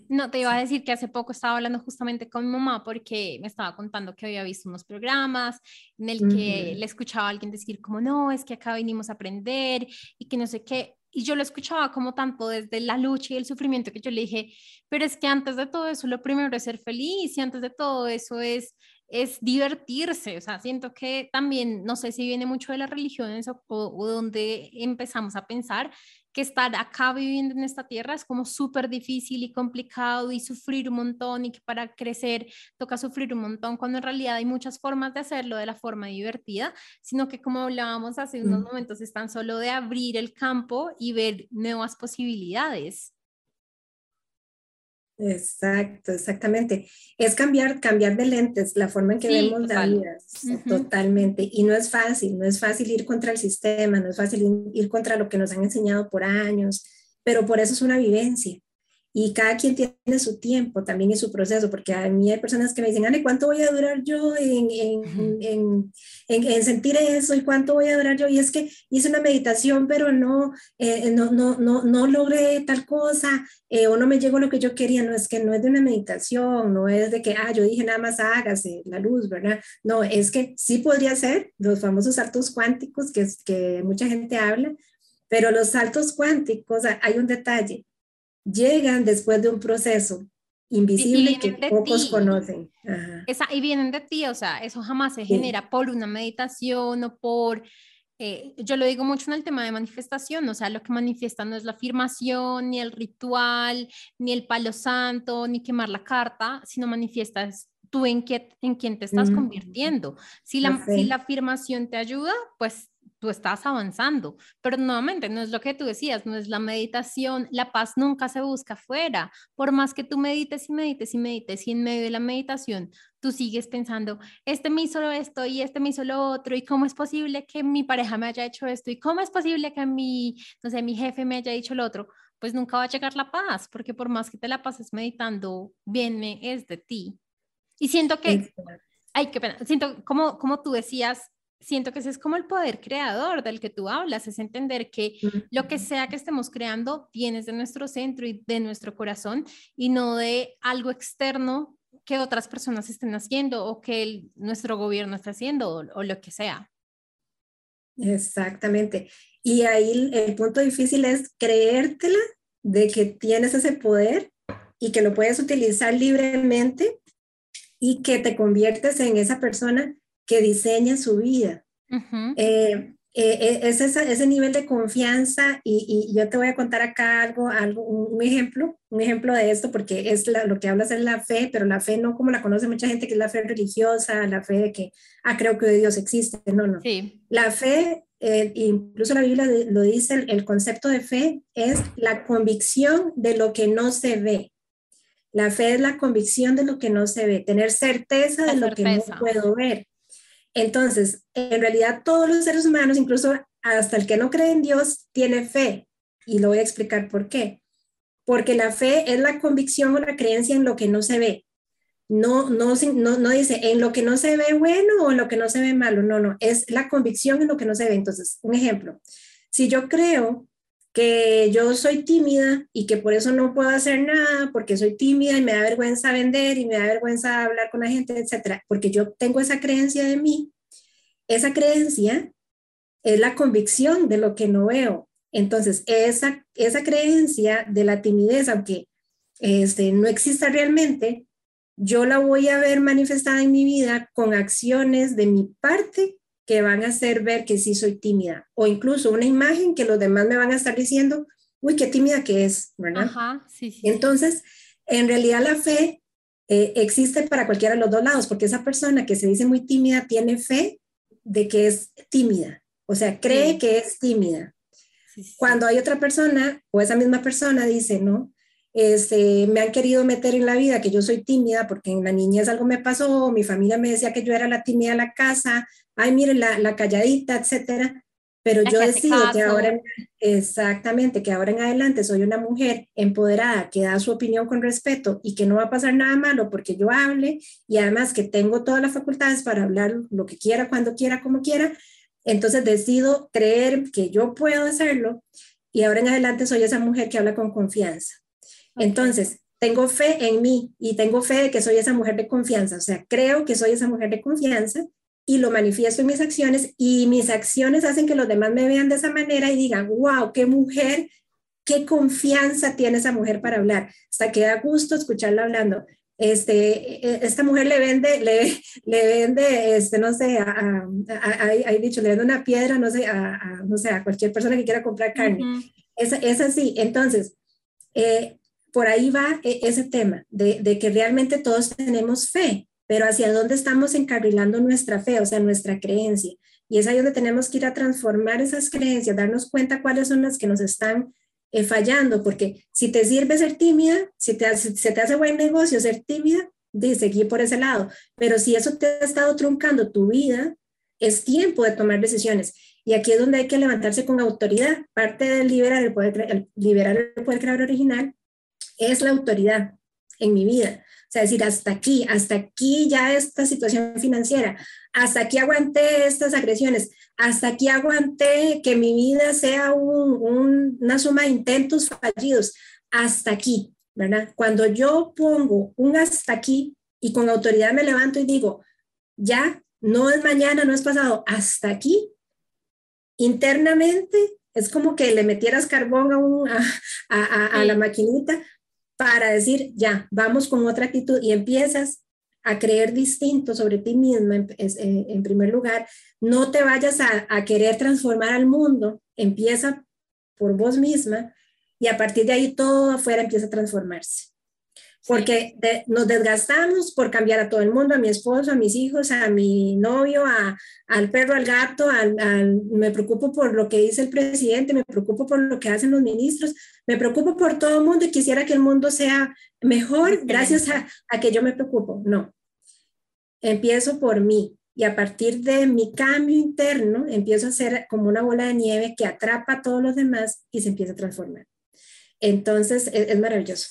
no, te iba a decir que hace poco estaba hablando justamente con mi mamá porque me estaba contando que había visto unos programas en el que le escuchaba a alguien decir como, no, es que acá vinimos a aprender y que no sé qué. Y yo lo escuchaba como tanto desde la lucha y el sufrimiento que yo le dije, pero es que antes de todo eso lo primero es ser feliz y antes de todo eso es es divertirse, o sea, siento que también, no sé si viene mucho de las religiones o, o, donde empezamos a pensar que estar acá viviendo en esta tierra es como súper difícil y complicado y sufrir un montón y que para crecer toca sufrir un montón, cuando en realidad hay muchas formas de hacerlo de la forma divertida, sino que como hablábamos hace unos momentos, es tan solo de abrir el campo y ver nuevas posibilidades. Exacto, exactamente. Es cambiar, cambiar de lentes, la forma en que vemos la vida, totalmente. Y no es fácil, no es fácil ir contra el sistema, no es fácil ir contra lo que nos han enseñado por años, pero por eso es una vivencia y cada quien tiene su tiempo también y su proceso, porque a mí hay personas que me dicen, ¿cuánto voy a durar yo en, en, en, sentir eso y cuánto voy a durar yo? Y es que hice una meditación, pero no, eh, no, no, no, no, logré tal cosa eh, o no me llegó lo que yo quería. No, es que no es de una meditación, no es de que, ah, yo dije nada más hágase la luz, ¿verdad? No, es que sí podría ser los famosos saltos cuánticos que, que mucha gente habla, pero los saltos cuánticos, hay un detalle llegan después de un proceso invisible que pocos conocen. Esa, y vienen de ti, o sea, eso jamás se genera por una meditación o por, eh, yo lo digo mucho en el tema de manifestación, o sea, lo que manifiesta no es la afirmación, ni el ritual, ni el palo santo, ni quemar la carta, sino manifiesta tú en, qué, en quién te estás convirtiendo. Si la, si la afirmación te ayuda, pues tú estás avanzando, pero nuevamente no es lo que tú decías, no es la meditación, la paz nunca se busca afuera, por más que tú medites y medites y medites y en medio de la meditación tú sigues pensando, este me hizo esto y este me hizo lo otro y cómo es posible que mi pareja me haya hecho esto y cómo es posible que mi, no sé, mi jefe me haya dicho lo otro, pues nunca va a llegar la paz, porque por más que te la pases meditando, viene es de ti. Y siento que, ay, qué pena, siento como, como tú decías, siento que ese es como el poder creador del que tú hablas, es entender que lo que sea que estemos creando viene de nuestro centro y de nuestro corazón y no de algo externo que otras personas estén haciendo o que nuestro gobierno está haciendo o, lo que sea. Exactamente. Y ahí el punto difícil es creértela de que tienes ese poder y que lo puedes utilizar libremente y que te conviertes en esa persona que diseña su vida. Eh, eh, eh, es ese, nivel de confianza y, yo te voy a contar acá algo, algo un, ejemplo, un ejemplo de esto, porque es lo que hablas es la fe, pero la fe no como la conoce mucha gente, que es la fe religiosa, la fe de que, ah, creo que Dios existe, no, no. La fe, incluso la Biblia lo dice, el, el, concepto de fe es la convicción de lo que no se ve. La fe es la convicción de lo que no se ve, tener certeza de lo que no puedo ver. Entonces, en realidad todos los seres humanos, incluso hasta el que no cree en Dios, tiene fe. Y lo voy a explicar por qué. Porque la fe es la convicción o la creencia en lo que no se ve. No, no, no, no dice en lo que no se ve bueno o en lo que no se ve malo. No, no, es la convicción en lo que no se ve. Entonces, un ejemplo. Si yo creo que yo soy tímida y que por eso no puedo hacer nada, porque soy tímida y me da vergüenza vender y me da vergüenza hablar con la gente, etcétera, porque yo tengo esa creencia de mí, esa creencia es la convicción de lo que no veo. Entonces, esa, esa creencia de la timidez, aunque este, no exista realmente, yo la voy a ver manifestada en mi vida con acciones de mi parte que van a hacer ver que sí soy tímida o incluso una imagen que los demás me van a estar diciendo, uy, qué tímida que es, ¿verdad? Ajá, sí, sí. Entonces, en realidad la fe eh, existe para cualquiera de los dos lados, porque esa persona que se dice muy tímida tiene fe de que es tímida, o sea, cree que es tímida. Cuando hay otra persona o esa misma persona dice, no, este, me han querido meter en la vida que yo soy tímida porque en la niñez algo me pasó, mi familia me decía que yo era la tímida de la casa, ay, miren, la, la calladita, etcétera. Pero yo decido que ahora, exactamente, que ahora en adelante soy una mujer empoderada, que da su opinión con respeto y que no va a pasar nada malo porque yo hable y además que tengo todas las facultades para hablar lo que quiera, cuando quiera, como quiera. Entonces decido creer que yo puedo hacerlo y ahora en adelante soy esa mujer que habla con confianza. Entonces, tengo fe en mí y tengo fe de que soy esa mujer de confianza, o sea, creo que soy esa mujer de confianza y lo manifiesto en mis acciones y mis acciones hacen que los demás me vean de esa manera y digan, wow, qué mujer, qué confianza tiene esa mujer para hablar. Hasta que da gusto escucharla hablando. Este, e, esta mujer le vende, le, le vende, este, no sé, hay dicho, le vende una piedra, no sé, a, no sé, a cualquier persona que quiera comprar carne. es, es, así. Entonces, eh, por ahí va e, ese tema de, de, que realmente todos tenemos fe, pero hacia dónde estamos encarrilando nuestra fe, o sea, nuestra creencia. Y es ahí donde tenemos que ir a transformar esas creencias, darnos cuenta cuáles son las que nos están eh, fallando, porque si te sirve ser tímida, si te hace, se te hace buen negocio ser tímida, de seguir por ese lado. Pero si eso te ha estado truncando tu vida, es tiempo de tomar decisiones. Y aquí es donde hay que levantarse con autoridad. Parte del liberar el poder, el liberar el poder creador original es la autoridad en mi vida. O sea, decir, hasta aquí, hasta aquí ya esta situación financiera, hasta aquí aguanté estas agresiones, hasta aquí aguanté que mi vida sea una suma de intentos fallidos, hasta aquí, ¿verdad? Cuando yo pongo un hasta aquí y con autoridad me levanto y digo, ya, no es mañana, no es pasado, hasta aquí, internamente es como que le metieras carbón a, la maquinita para decir, ya, vamos con otra actitud y empiezas a creer distinto sobre ti misma en, en primer lugar. No te vayas a, querer transformar al mundo, empieza por vos misma y a partir de ahí todo afuera empieza a transformarse porque nos desgastamos por cambiar a todo el mundo, a mi esposo, a mis hijos, a mi novio, a, al perro, al gato, al, me preocupo por lo que dice el presidente, me preocupo por lo que hacen los ministros, me preocupo por todo el mundo y quisiera que el mundo sea mejor gracias a, a que yo me preocupo. No, empiezo por mí y a partir de mi cambio interno empiezo a ser como una bola de nieve que atrapa a todos los demás y se empieza a transformar. Entonces, es, es maravilloso.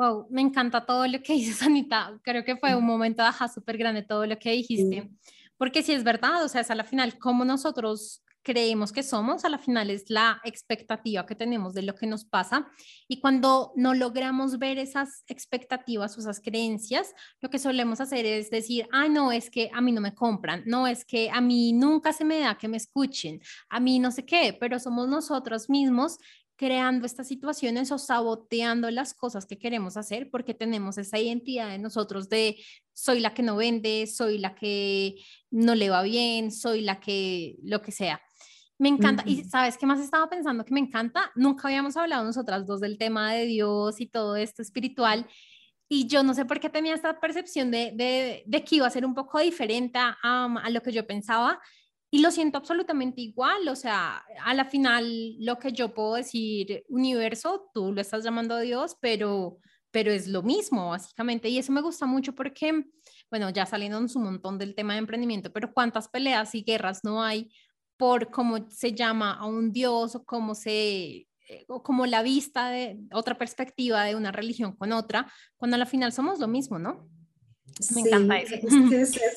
Wow, me encanta todo lo que dices, Anita. Creo que fue un momento de súper grande todo lo que dijiste. Porque si es verdad, o sea, es a la final como nosotros creemos que somos, a la final es la expectativa que tenemos de lo que nos pasa. Y cuando no logramos ver esas expectativas o esas creencias, lo que solemos hacer es decir, ah, no, es que a mí no me compran, no, es que a mí nunca se me da que me escuchen, a mí no sé qué, pero somos nosotros mismos creando estas situaciones o saboteando las cosas que queremos hacer porque tenemos esa identidad de nosotros de soy la que no vende, soy la que no le va bien, soy la que lo que sea. Me encanta. Y sabes qué más estaba pensando que me encanta. Nunca habíamos hablado nosotras dos del tema de Dios y todo esto espiritual. Y yo no sé por qué tenía esta percepción de, de, que iba a ser un poco diferente a, a lo que yo pensaba y lo siento absolutamente igual, o sea, a la final lo que yo puedo decir universo, tú lo estás llamando a Dios, pero, pero es lo mismo, básicamente. Y eso me gusta mucho porque, bueno, ya saliéndonos un montón del tema de emprendimiento, pero cuántas peleas y guerras no hay por cómo se llama a un Dios o cómo se eh, o como la vista de otra perspectiva de una religión con otra, cuando a la final somos lo mismo, ¿no? Me encanta eso.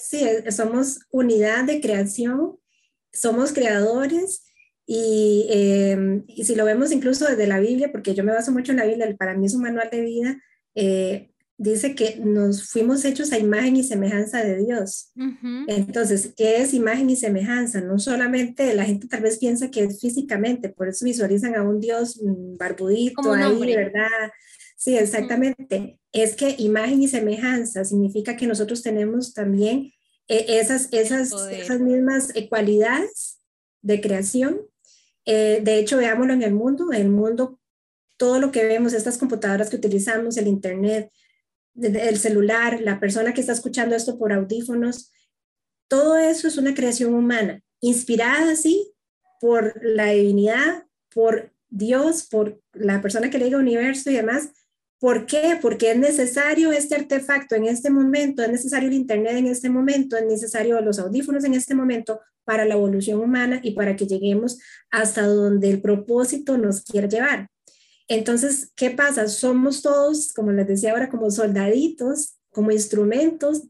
sí, somos unidad de creación somos creadores y, em, y, si lo vemos incluso desde la Biblia, porque yo me baso mucho en la Biblia, para mí es un manual de vida, eh, dice que nos fuimos hechos a imagen y semejanza de Dios. Entonces, ¿qué es imagen y semejanza? No solamente la gente tal vez piensa que es físicamente, por eso visualizan a un Dios mm, barbudito ahí, ¿verdad? Sí, exactamente. Es que imagen y semejanza significa que nosotros tenemos también e, esas, esas, esas mismas eh, cualidades de creación. Eh, de hecho, veámoslo en el mundo, el mundo, todo lo que vemos, estas computadoras que utilizamos, el Internet, el celular, la persona que está escuchando esto por audífonos, todo eso es una creación humana, inspirada así por la divinidad, por Dios, por la persona que le diga universo y demás. ¿Por qué? Porque es necesario este artefacto en este momento, es necesario el Internet en este momento, es necesario los audífonos en este momento para la evolución humana y para que lleguemos hasta donde el propósito nos quiere llevar. Entonces, ¿qué pasa? Somos todos, como les decía ahora, como soldaditos, como instrumentos,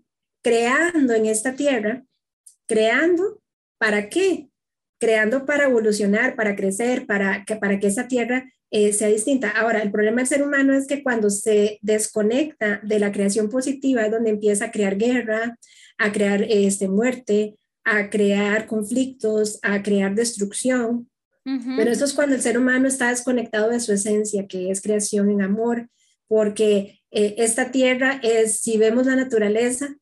creando en esta tierra, creando, ¿para qué? Creando para evolucionar, para crecer, para que, para que esa tierra eh, sea distinta. Ahora, el problema del ser humano es que cuando se desconecta de la creación positiva es donde empieza a crear guerra, a crear este, muerte, a crear conflictos, a crear destrucción. Pero eso es cuando el ser humano está desconectado de su esencia, que es creación en amor, porque eh, esta tierra es, si vemos la naturaleza,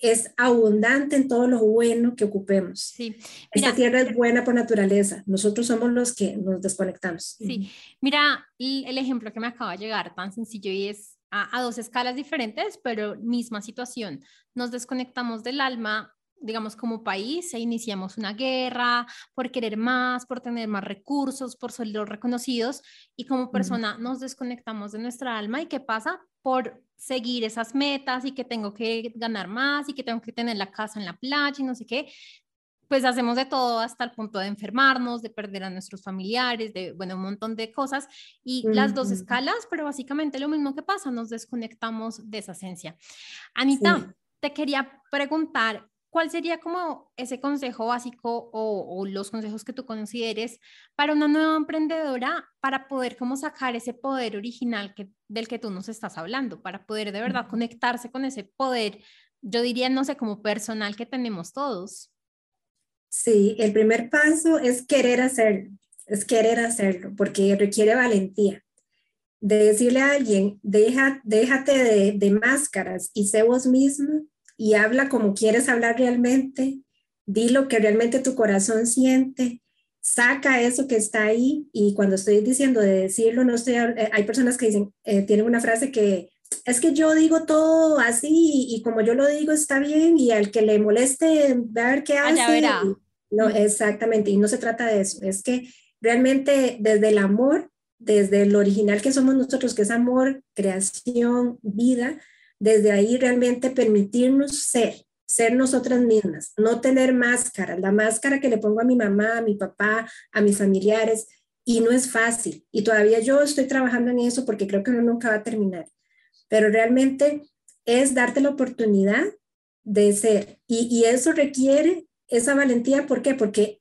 es abundante en todo lo bueno que ocupemos. Sí. Esta tierra es buena por naturaleza. Nosotros somos los que nos desconectamos. Sí. Mira el ejemplo que me acaba de llegar, tan sencillo y es a, a dos escalas diferentes, pero misma situación. Nos desconectamos del alma digamos, como país e iniciamos una guerra por querer más, por tener más recursos, por ser reconocidos y como persona nos desconectamos de nuestra alma y qué pasa por seguir esas metas y que tengo que ganar más y que tengo que tener la casa en la playa y no sé qué, pues hacemos de todo hasta el punto de enfermarnos, de perder a nuestros familiares, de, bueno, un montón de cosas y las dos escalas, pero básicamente lo mismo que pasa, nos desconectamos de esa esencia. Anita, te quería preguntar, ¿cuál sería como ese consejo básico o, los consejos que tú consideres para una nueva emprendedora para poder como sacar ese poder original que, del que tú nos estás hablando, para poder de verdad conectarse con ese poder, yo diría, no sé, como personal que tenemos todos? Sí, el primer paso es querer hacerlo, es querer hacerlo, porque requiere valentía. De decirle a alguien, Deja, déjate de, de máscaras y sé vos mismo y habla como quieres hablar realmente, di lo que realmente tu corazón siente, saca eso que está ahí y cuando estoy diciendo de decirlo, no estoy, eh, hay personas que dicen, eh, tienen una frase que es que yo digo todo así y, como yo lo digo está bien y al que le moleste ver qué hace. No, exactamente, y no se trata de eso, es que realmente desde el amor, desde lo original que somos nosotros, que es amor, creación, vida, desde ahí realmente permitirnos ser, ser nosotras mismas, no tener máscara, la máscara que le pongo a mi mamá, a mi papá, a mis familiares, y no es fácil. Y todavía yo estoy trabajando en eso porque creo que uno nunca va a terminar. Pero realmente es darte la oportunidad de ser. Y, eso requiere esa valentía. ¿Por qué? Porque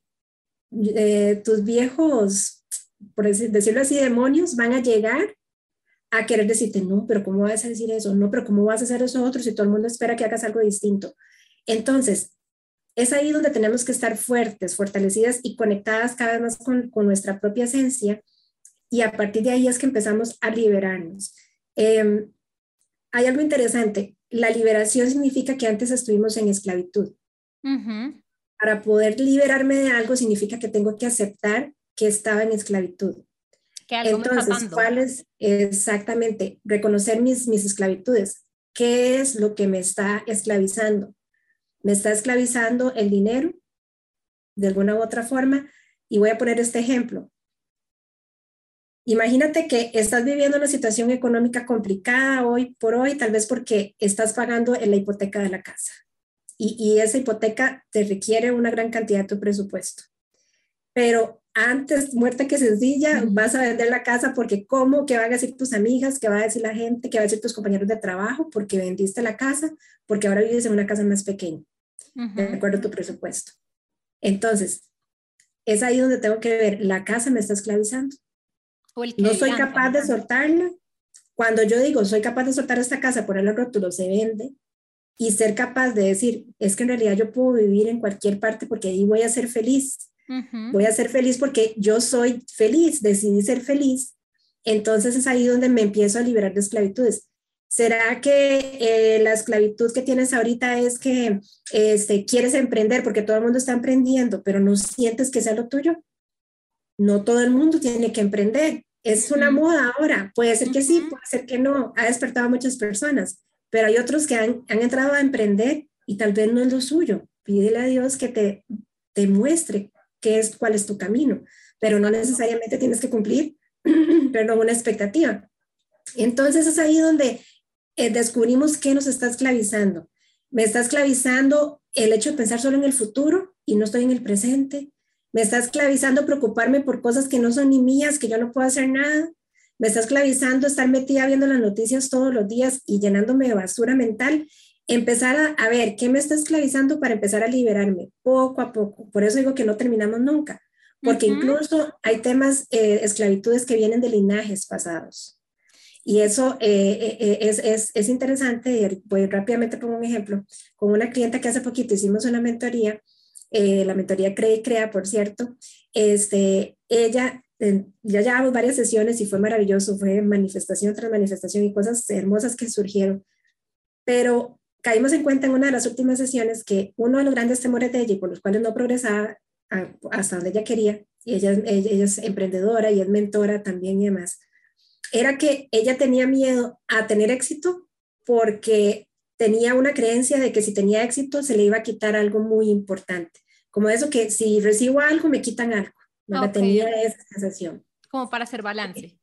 eh, tus viejos, por decirlo así, demonios van a llegar a querer decirte, no, pero ¿cómo vas a decir eso? No, pero ¿cómo vas a hacer eso otro si todo el mundo espera que hagas algo distinto? Entonces, es ahí donde tenemos que estar fuertes, fortalecidas y conectadas cada vez más con, con nuestra propia esencia. Y a partir de ahí es que empezamos a liberarnos. Em, hay algo interesante. La liberación significa que antes estuvimos en esclavitud. Para poder liberarme de algo significa que tengo que aceptar que estaba en esclavitud. Entonces, ¿cuál es exactamente reconocer mis, mis esclavitudes? ¿Qué es lo que me está esclavizando? ¿Me está esclavizando el dinero de alguna u otra forma? Y voy a poner este ejemplo. Imagínate que estás viviendo una situación económica complicada hoy por hoy, tal vez porque estás pagando la hipoteca de la casa y, y esa hipoteca te requiere una gran cantidad de tu presupuesto. Pero antes muerta que sencilla, vas a vender la casa porque cómo, qué van a decir tus amigas, qué va a decir la gente, qué va a decir tus compañeros de trabajo, porque vendiste la casa, porque ahora vives en una casa más pequeña, de acuerdo a tu presupuesto. Entonces, es ahí donde tengo que ver, la casa me está esclavizando. no soy capaz de soltarla. Cuando yo digo, soy capaz de soltar esta casa, por el rótulo, se vende, y ser capaz de decir, es que en realidad yo puedo vivir en cualquier parte porque ahí voy a ser feliz Voy a ser feliz porque yo soy feliz, decidí ser feliz. Entonces es ahí donde me empiezo a liberar de esclavitudes. ¿Será que eh, la esclavitud que tienes ahorita es que este, quieres emprender porque todo el mundo está emprendiendo, pero no sientes que sea lo tuyo? No todo el mundo tiene que emprender. Es una moda ahora. Puede ser que sí, puede ser que no. Ha despertado a muchas personas, pero hay otros que han, han entrado a emprender y tal vez no es lo suyo. Pídele a Dios que te, te muestre qué es, cuál es tu camino, pero no necesariamente tienes que cumplir perdón, una expectativa. Entonces es ahí donde eh, descubrimos que nos está esclavizando. Me está esclavizando el hecho de pensar solo en el futuro y no estoy en el presente. Me está esclavizando preocuparme por cosas que no son ni mías, que yo no puedo hacer nada. Me está esclavizando estar metida viendo las noticias todos los días y llenándome de basura mental. Empezar a, ver qué me está esclavizando para empezar a liberarme poco a poco. Por eso digo que no terminamos nunca, porque incluso hay temas, eh, esclavitudes que vienen de linajes pasados. Y eso eh, eh, es, es, es, interesante. Voy rápidamente pongo un ejemplo. Con una clienta que hace poquito hicimos una mentoría, eh, la mentoría Cree y Crea, por cierto. Este, ella, ya llevamos varias sesiones y fue maravilloso, fue manifestación tras manifestación y cosas hermosas que surgieron. Pero caímos en cuenta en una de las últimas sesiones que uno de los grandes temores de ella y por los cuales no progresaba hasta donde ella quería, y ella, ella, ella es emprendedora y es mentora también y demás, era que ella tenía miedo a tener éxito porque tenía una creencia de que si tenía éxito se le iba a quitar algo muy importante, como eso que si recibo algo me quitan algo. ¿no? Tenía esa sensación. Como para hacer balance.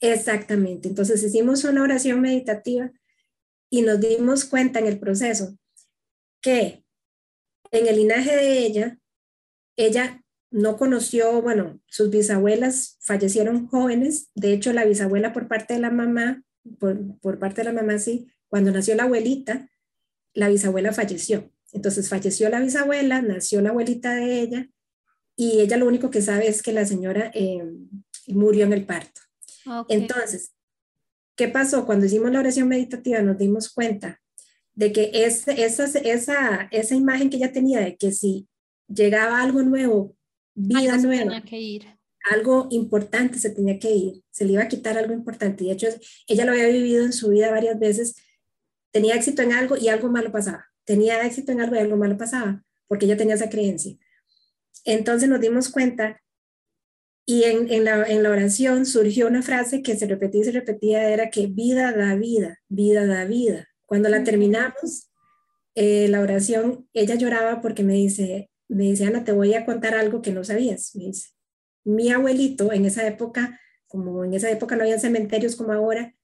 Exactamente. Entonces hicimos una oración meditativa y nos dimos cuenta en el proceso que en el linaje de ella, ella no conoció, bueno, sus bisabuelas fallecieron jóvenes, de hecho la bisabuela por parte de la mamá, por, parte de la mamá sí, cuando nació la abuelita, la bisabuela falleció. Entonces falleció la bisabuela, nació la abuelita de ella y ella lo único que sabe es que la señora eh, murió en el parto. Entonces, ¿qué pasó? Cuando hicimos la oración meditativa nos dimos cuenta de que esa, esa, esa imagen que ella tenía de que si llegaba algo nuevo vida nueva. Que ir. Algo importante se tenía que ir, se le iba a quitar algo importante. Y de hecho, ella lo había vivido en su vida varias veces. Tenía éxito en algo y algo malo pasaba. Tenía éxito en algo y algo malo pasaba, porque ella tenía esa creencia. Entonces nos dimos cuenta y en, en, la, en la oración surgió una frase que se repetía y se repetía, era que vida da vida, vida da vida. Cuando la terminamos, eh, la oración, ella lloraba porque me dice, me dice, Ana, te voy a contar algo que no sabías. Me dice, mi abuelito en esa época, como en esa época no había cementerios como ahora,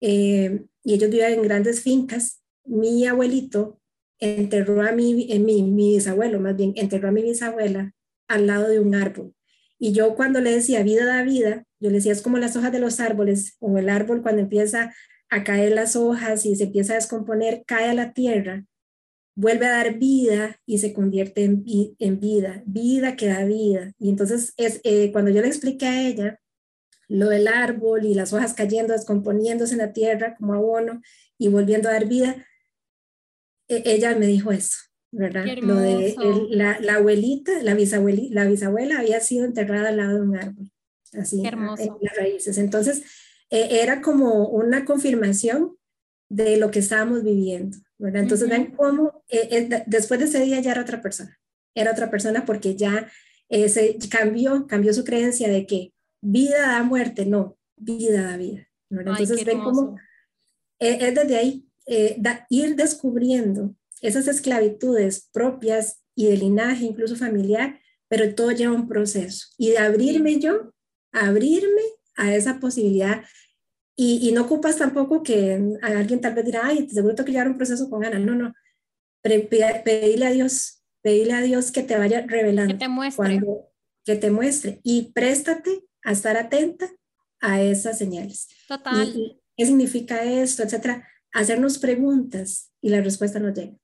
eh, y ellos vivían en grandes fincas, mi abuelito enterró a mi, en mi, mi bisabuelo, más bien, enterró a mi bisabuela al lado de un árbol. Y yo cuando le decía vida da vida, yo le decía, es como las hojas de los árboles, o el árbol cuando empieza a caer las hojas y se empieza a descomponer, cae a la tierra vuelve a dar vida y se convierte en, en vida, vida que da vida. Y entonces es eh, cuando yo le expliqué a ella lo del árbol y las hojas cayendo, descomponiéndose en la tierra como abono y volviendo a dar vida, e, ella me dijo eso, ¿verdad? Lo de la, la, abuelita, la, bisabuelita, la bisabuela había sido enterrada al lado de un árbol, así, en las raíces. Entonces, e, era como una confirmación de lo que estábamos viviendo. Entonces, ven cómo eh, eh, después de ese día ya era otra persona. Era otra persona porque ya eh, se cambió, cambió su creencia de que vida da muerte, no, vida da vida. Entonces, ven cómo es desde ahí ir descubriendo esas esclavitudes propias y de linaje, incluso familiar, pero todo lleva un proceso. Y de abrirme yo, abrirme a esa posibilidad y, no ocupas tampoco que alguien tal vez dirá, ay, seguro que llevar un proceso con Ana. No, no. pedirle a Dios, pedirle a Dios que te vaya revelando. Que te muestre. que te muestre. Y préstate a estar atenta a esas señales. Total. ¿Qué significa esto? Etcétera. Hacernos preguntas y la respuesta nos llega.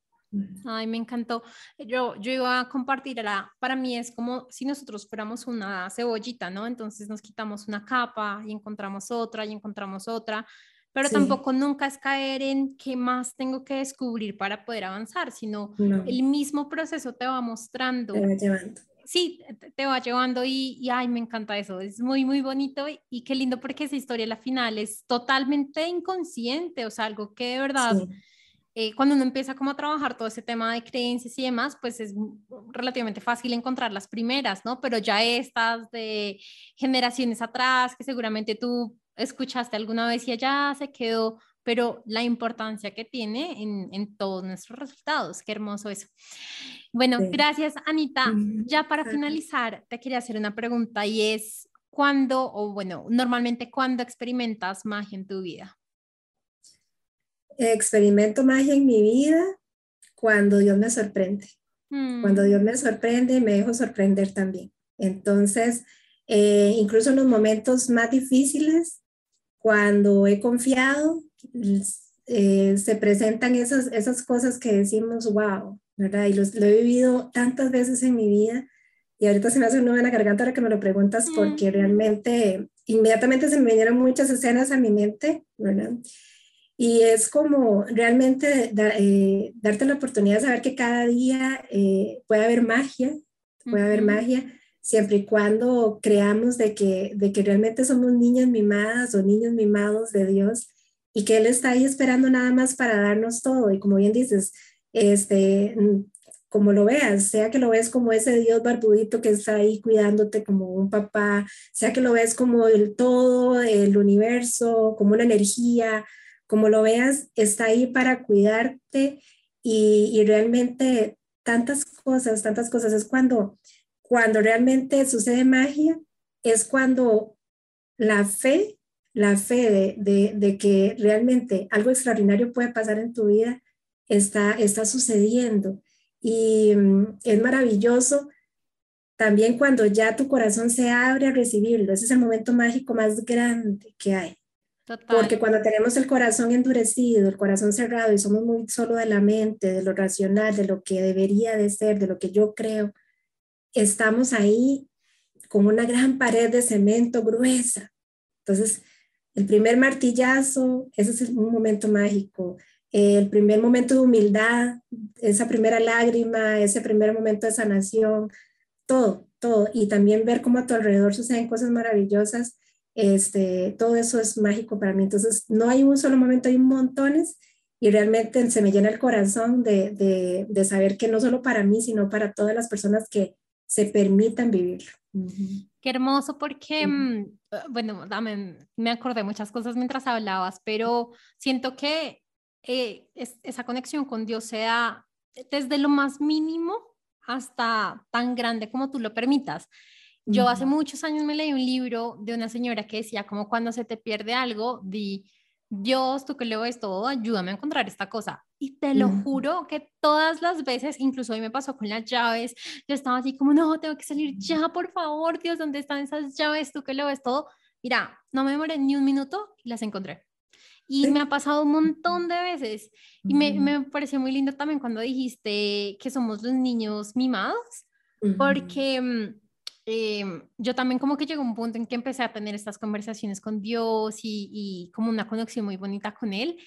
Ay, me encantó. Yo, yo iba a compartir, para mí es como si nosotros fuéramos una cebollita, ¿no? Entonces nos quitamos una capa y encontramos otra y encontramos otra, pero tampoco nunca es caer en qué más tengo que descubrir para poder avanzar, sino el mismo proceso te va mostrando. Te va llevando. Sí, te va llevando y, y, ay, me encanta eso, es muy, muy bonito y, qué lindo porque esa historia, la final, es totalmente inconsciente, o sea, algo que de verdad... Eh, cuando uno empieza como a trabajar todo ese tema de creencias y demás, pues es relativamente fácil encontrar las primeras, ¿no? Pero ya estas de generaciones atrás, que seguramente tú escuchaste alguna vez y ya se quedó, pero la importancia que tiene en, en todos nuestros resultados, qué hermoso eso. Bueno, gracias Anita. Ya para finalizar, te quería hacer una pregunta y es, ¿cuándo, o bueno, normalmente cuándo experimentas magia en tu vida? Experimento magia en mi vida cuando Dios me sorprende. Cuando Dios mm. me sorprende, me dejo sorprender también. Entonces, eh, incluso en los momentos más difíciles, cuando he confiado, eh, se presentan esas, esas cosas que decimos, wow, ¿verdad? Y lo he vivido tantas veces en mi vida y ahorita se me hace un nudo en la garganta ahora que me lo preguntas porque realmente inmediatamente se me vinieron muchas escenas a mi mente, ¿verdad? Y es como realmente eh, darte la oportunidad de saber que cada día eh, puede haber magia, puede haber magia, siempre y cuando creamos de que, de que realmente somos niñas mimadas o niños mimados de Dios y que Él está ahí esperando nada más para darnos todo. Y como bien dices, este, como lo veas, sea que lo ves como ese Dios barbudito que está ahí cuidándote como un papá, sea que lo ves como el todo, el universo, como una energía, como lo veas, está ahí para cuidarte y, y realmente tantas cosas, tantas cosas, es cuando, cuando realmente sucede magia, es cuando la fe, la fe de, de, de que realmente algo extraordinario puede pasar en tu vida, está, está sucediendo y mm, es maravilloso también cuando ya tu corazón se abre a recibirlo. Ese es el momento mágico más grande que hay. Porque cuando tenemos el corazón endurecido, el corazón cerrado y somos muy solo de la mente, de lo racional, de lo que debería de ser, de lo que yo creo, estamos ahí con una gran pared de cemento gruesa. Entonces, el primer martillazo, ese es un momento mágico el primer momento de humildad, esa primera lágrima, ese primer momento de sanación, todo, todo. Y también ver cómo a tu alrededor suceden cosas maravillosas, este, todo eso es mágico para mí. Entonces, no hay un solo momento, hay montones y realmente se me llena el corazón de, de, de saber que no solo para mí, sino para todas las personas que se permitan vivirlo. Qué hermoso porque, mm, bueno, dame, me acordé muchas cosas mientras hablabas, pero siento que eh, esa conexión con Dios sea desde lo más mínimo hasta tan grande como tú lo permitas. Yo hace muchos años me leí un libro de una señora que decía como cuando se te pierde algo, di, Dios, tú que leo esto, ayúdame a encontrar esta cosa. Y te lo juro que todas las veces, incluso hoy me pasó con las llaves, yo estaba así como, no, tengo que salir ya, por favor, Dios, ¿dónde están esas llaves? Tú que lo ves todo. Mira, no me demoré ni un minuto y las encontré. Y me ha pasado un montón de veces. Y me, me pareció muy lindo también cuando dijiste que somos los niños mimados, porque em, yo también como que llegó un punto en que empecé a tener estas conversaciones con Dios y, y como una conexión muy bonita con Él.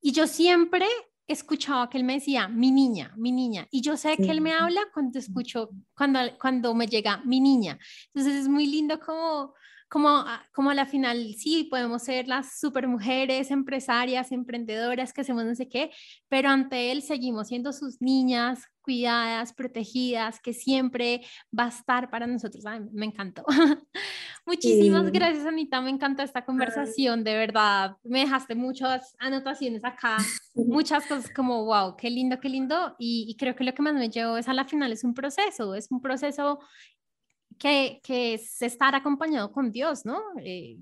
Y yo siempre escuchaba que él me decía, mi niña, mi niña, y yo sé que él me habla cuando escucho, cuando, cuando me llega mi niña. Entonces es muy lindo como como, ah, como a la final, sí, podemos ser las super mujeres, empresarias, emprendedoras que hacemos no sé qué, pero ante él seguimos siendo sus niñas cuidadas, protegidas, que siempre va a estar para nosotros. me encantó. Muchísimas gracias, Anita. Me encantó esta conversación, de verdad. Me dejaste muchas anotaciones acá, muchas cosas como, wow, qué lindo, qué lindo. Y, y creo que lo que más me llevo es a la final, es un proceso, es un proceso que, que es estar acompañado con Dios, ¿no? Eh,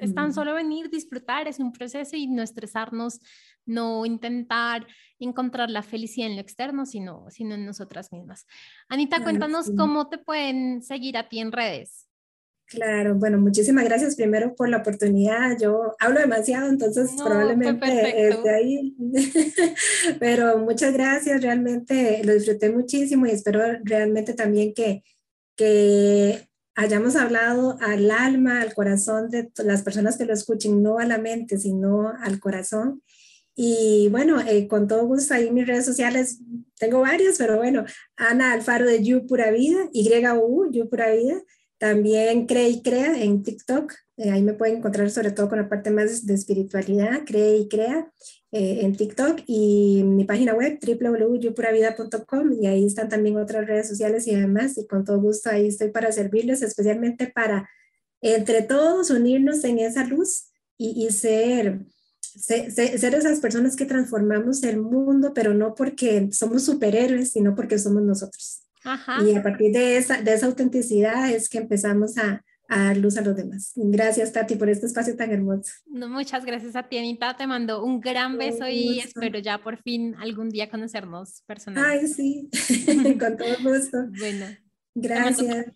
es, tan solo venir, disfrutar, es un proceso y no estresarnos, no intentar encontrar la felicidad en lo externo, sino, sino en nosotras mismas. Anita, cuéntanos cómo te pueden seguir a ti en redes. Claro, bueno, muchísimas gracias primero por la oportunidad. Yo hablo demasiado, entonces probablemente esté ahí. Pero muchas gracias, realmente lo disfruté muchísimo y espero realmente también que, que hayamos hablado al alma, al corazón de las personas que lo escuchen, no a la mente, sino al corazón. Y bueno, eh, con todo gusto ahí en mis redes sociales, tengo varias, pero bueno, Ana Alfaro de You Pura Vida, YU, You Pura Vida. También Cree y Crea en TikTok, eh, ahí me pueden encontrar sobre todo con la parte más de espiritualidad, Cree y Crea. Eh, en TikTok y mi página web www.yopuravida.com y ahí están también otras redes sociales y demás y con todo gusto ahí estoy para servirles, especialmente para entre todos unirnos en esa luz y, ser, ser, ser, esas personas que transformamos el mundo, pero no porque somos superhéroes, sino porque somos nosotros. Y a partir de esa, de esa autenticidad es que empezamos a, a dar luz a los demás. Gracias, Tati, por este espacio tan hermoso. No, muchas gracias a ti, Anita. Te mando un gran beso y espero ya por fin algún día conocernos personalmente. Ay, sí, con todo gusto. Bueno. Gracias.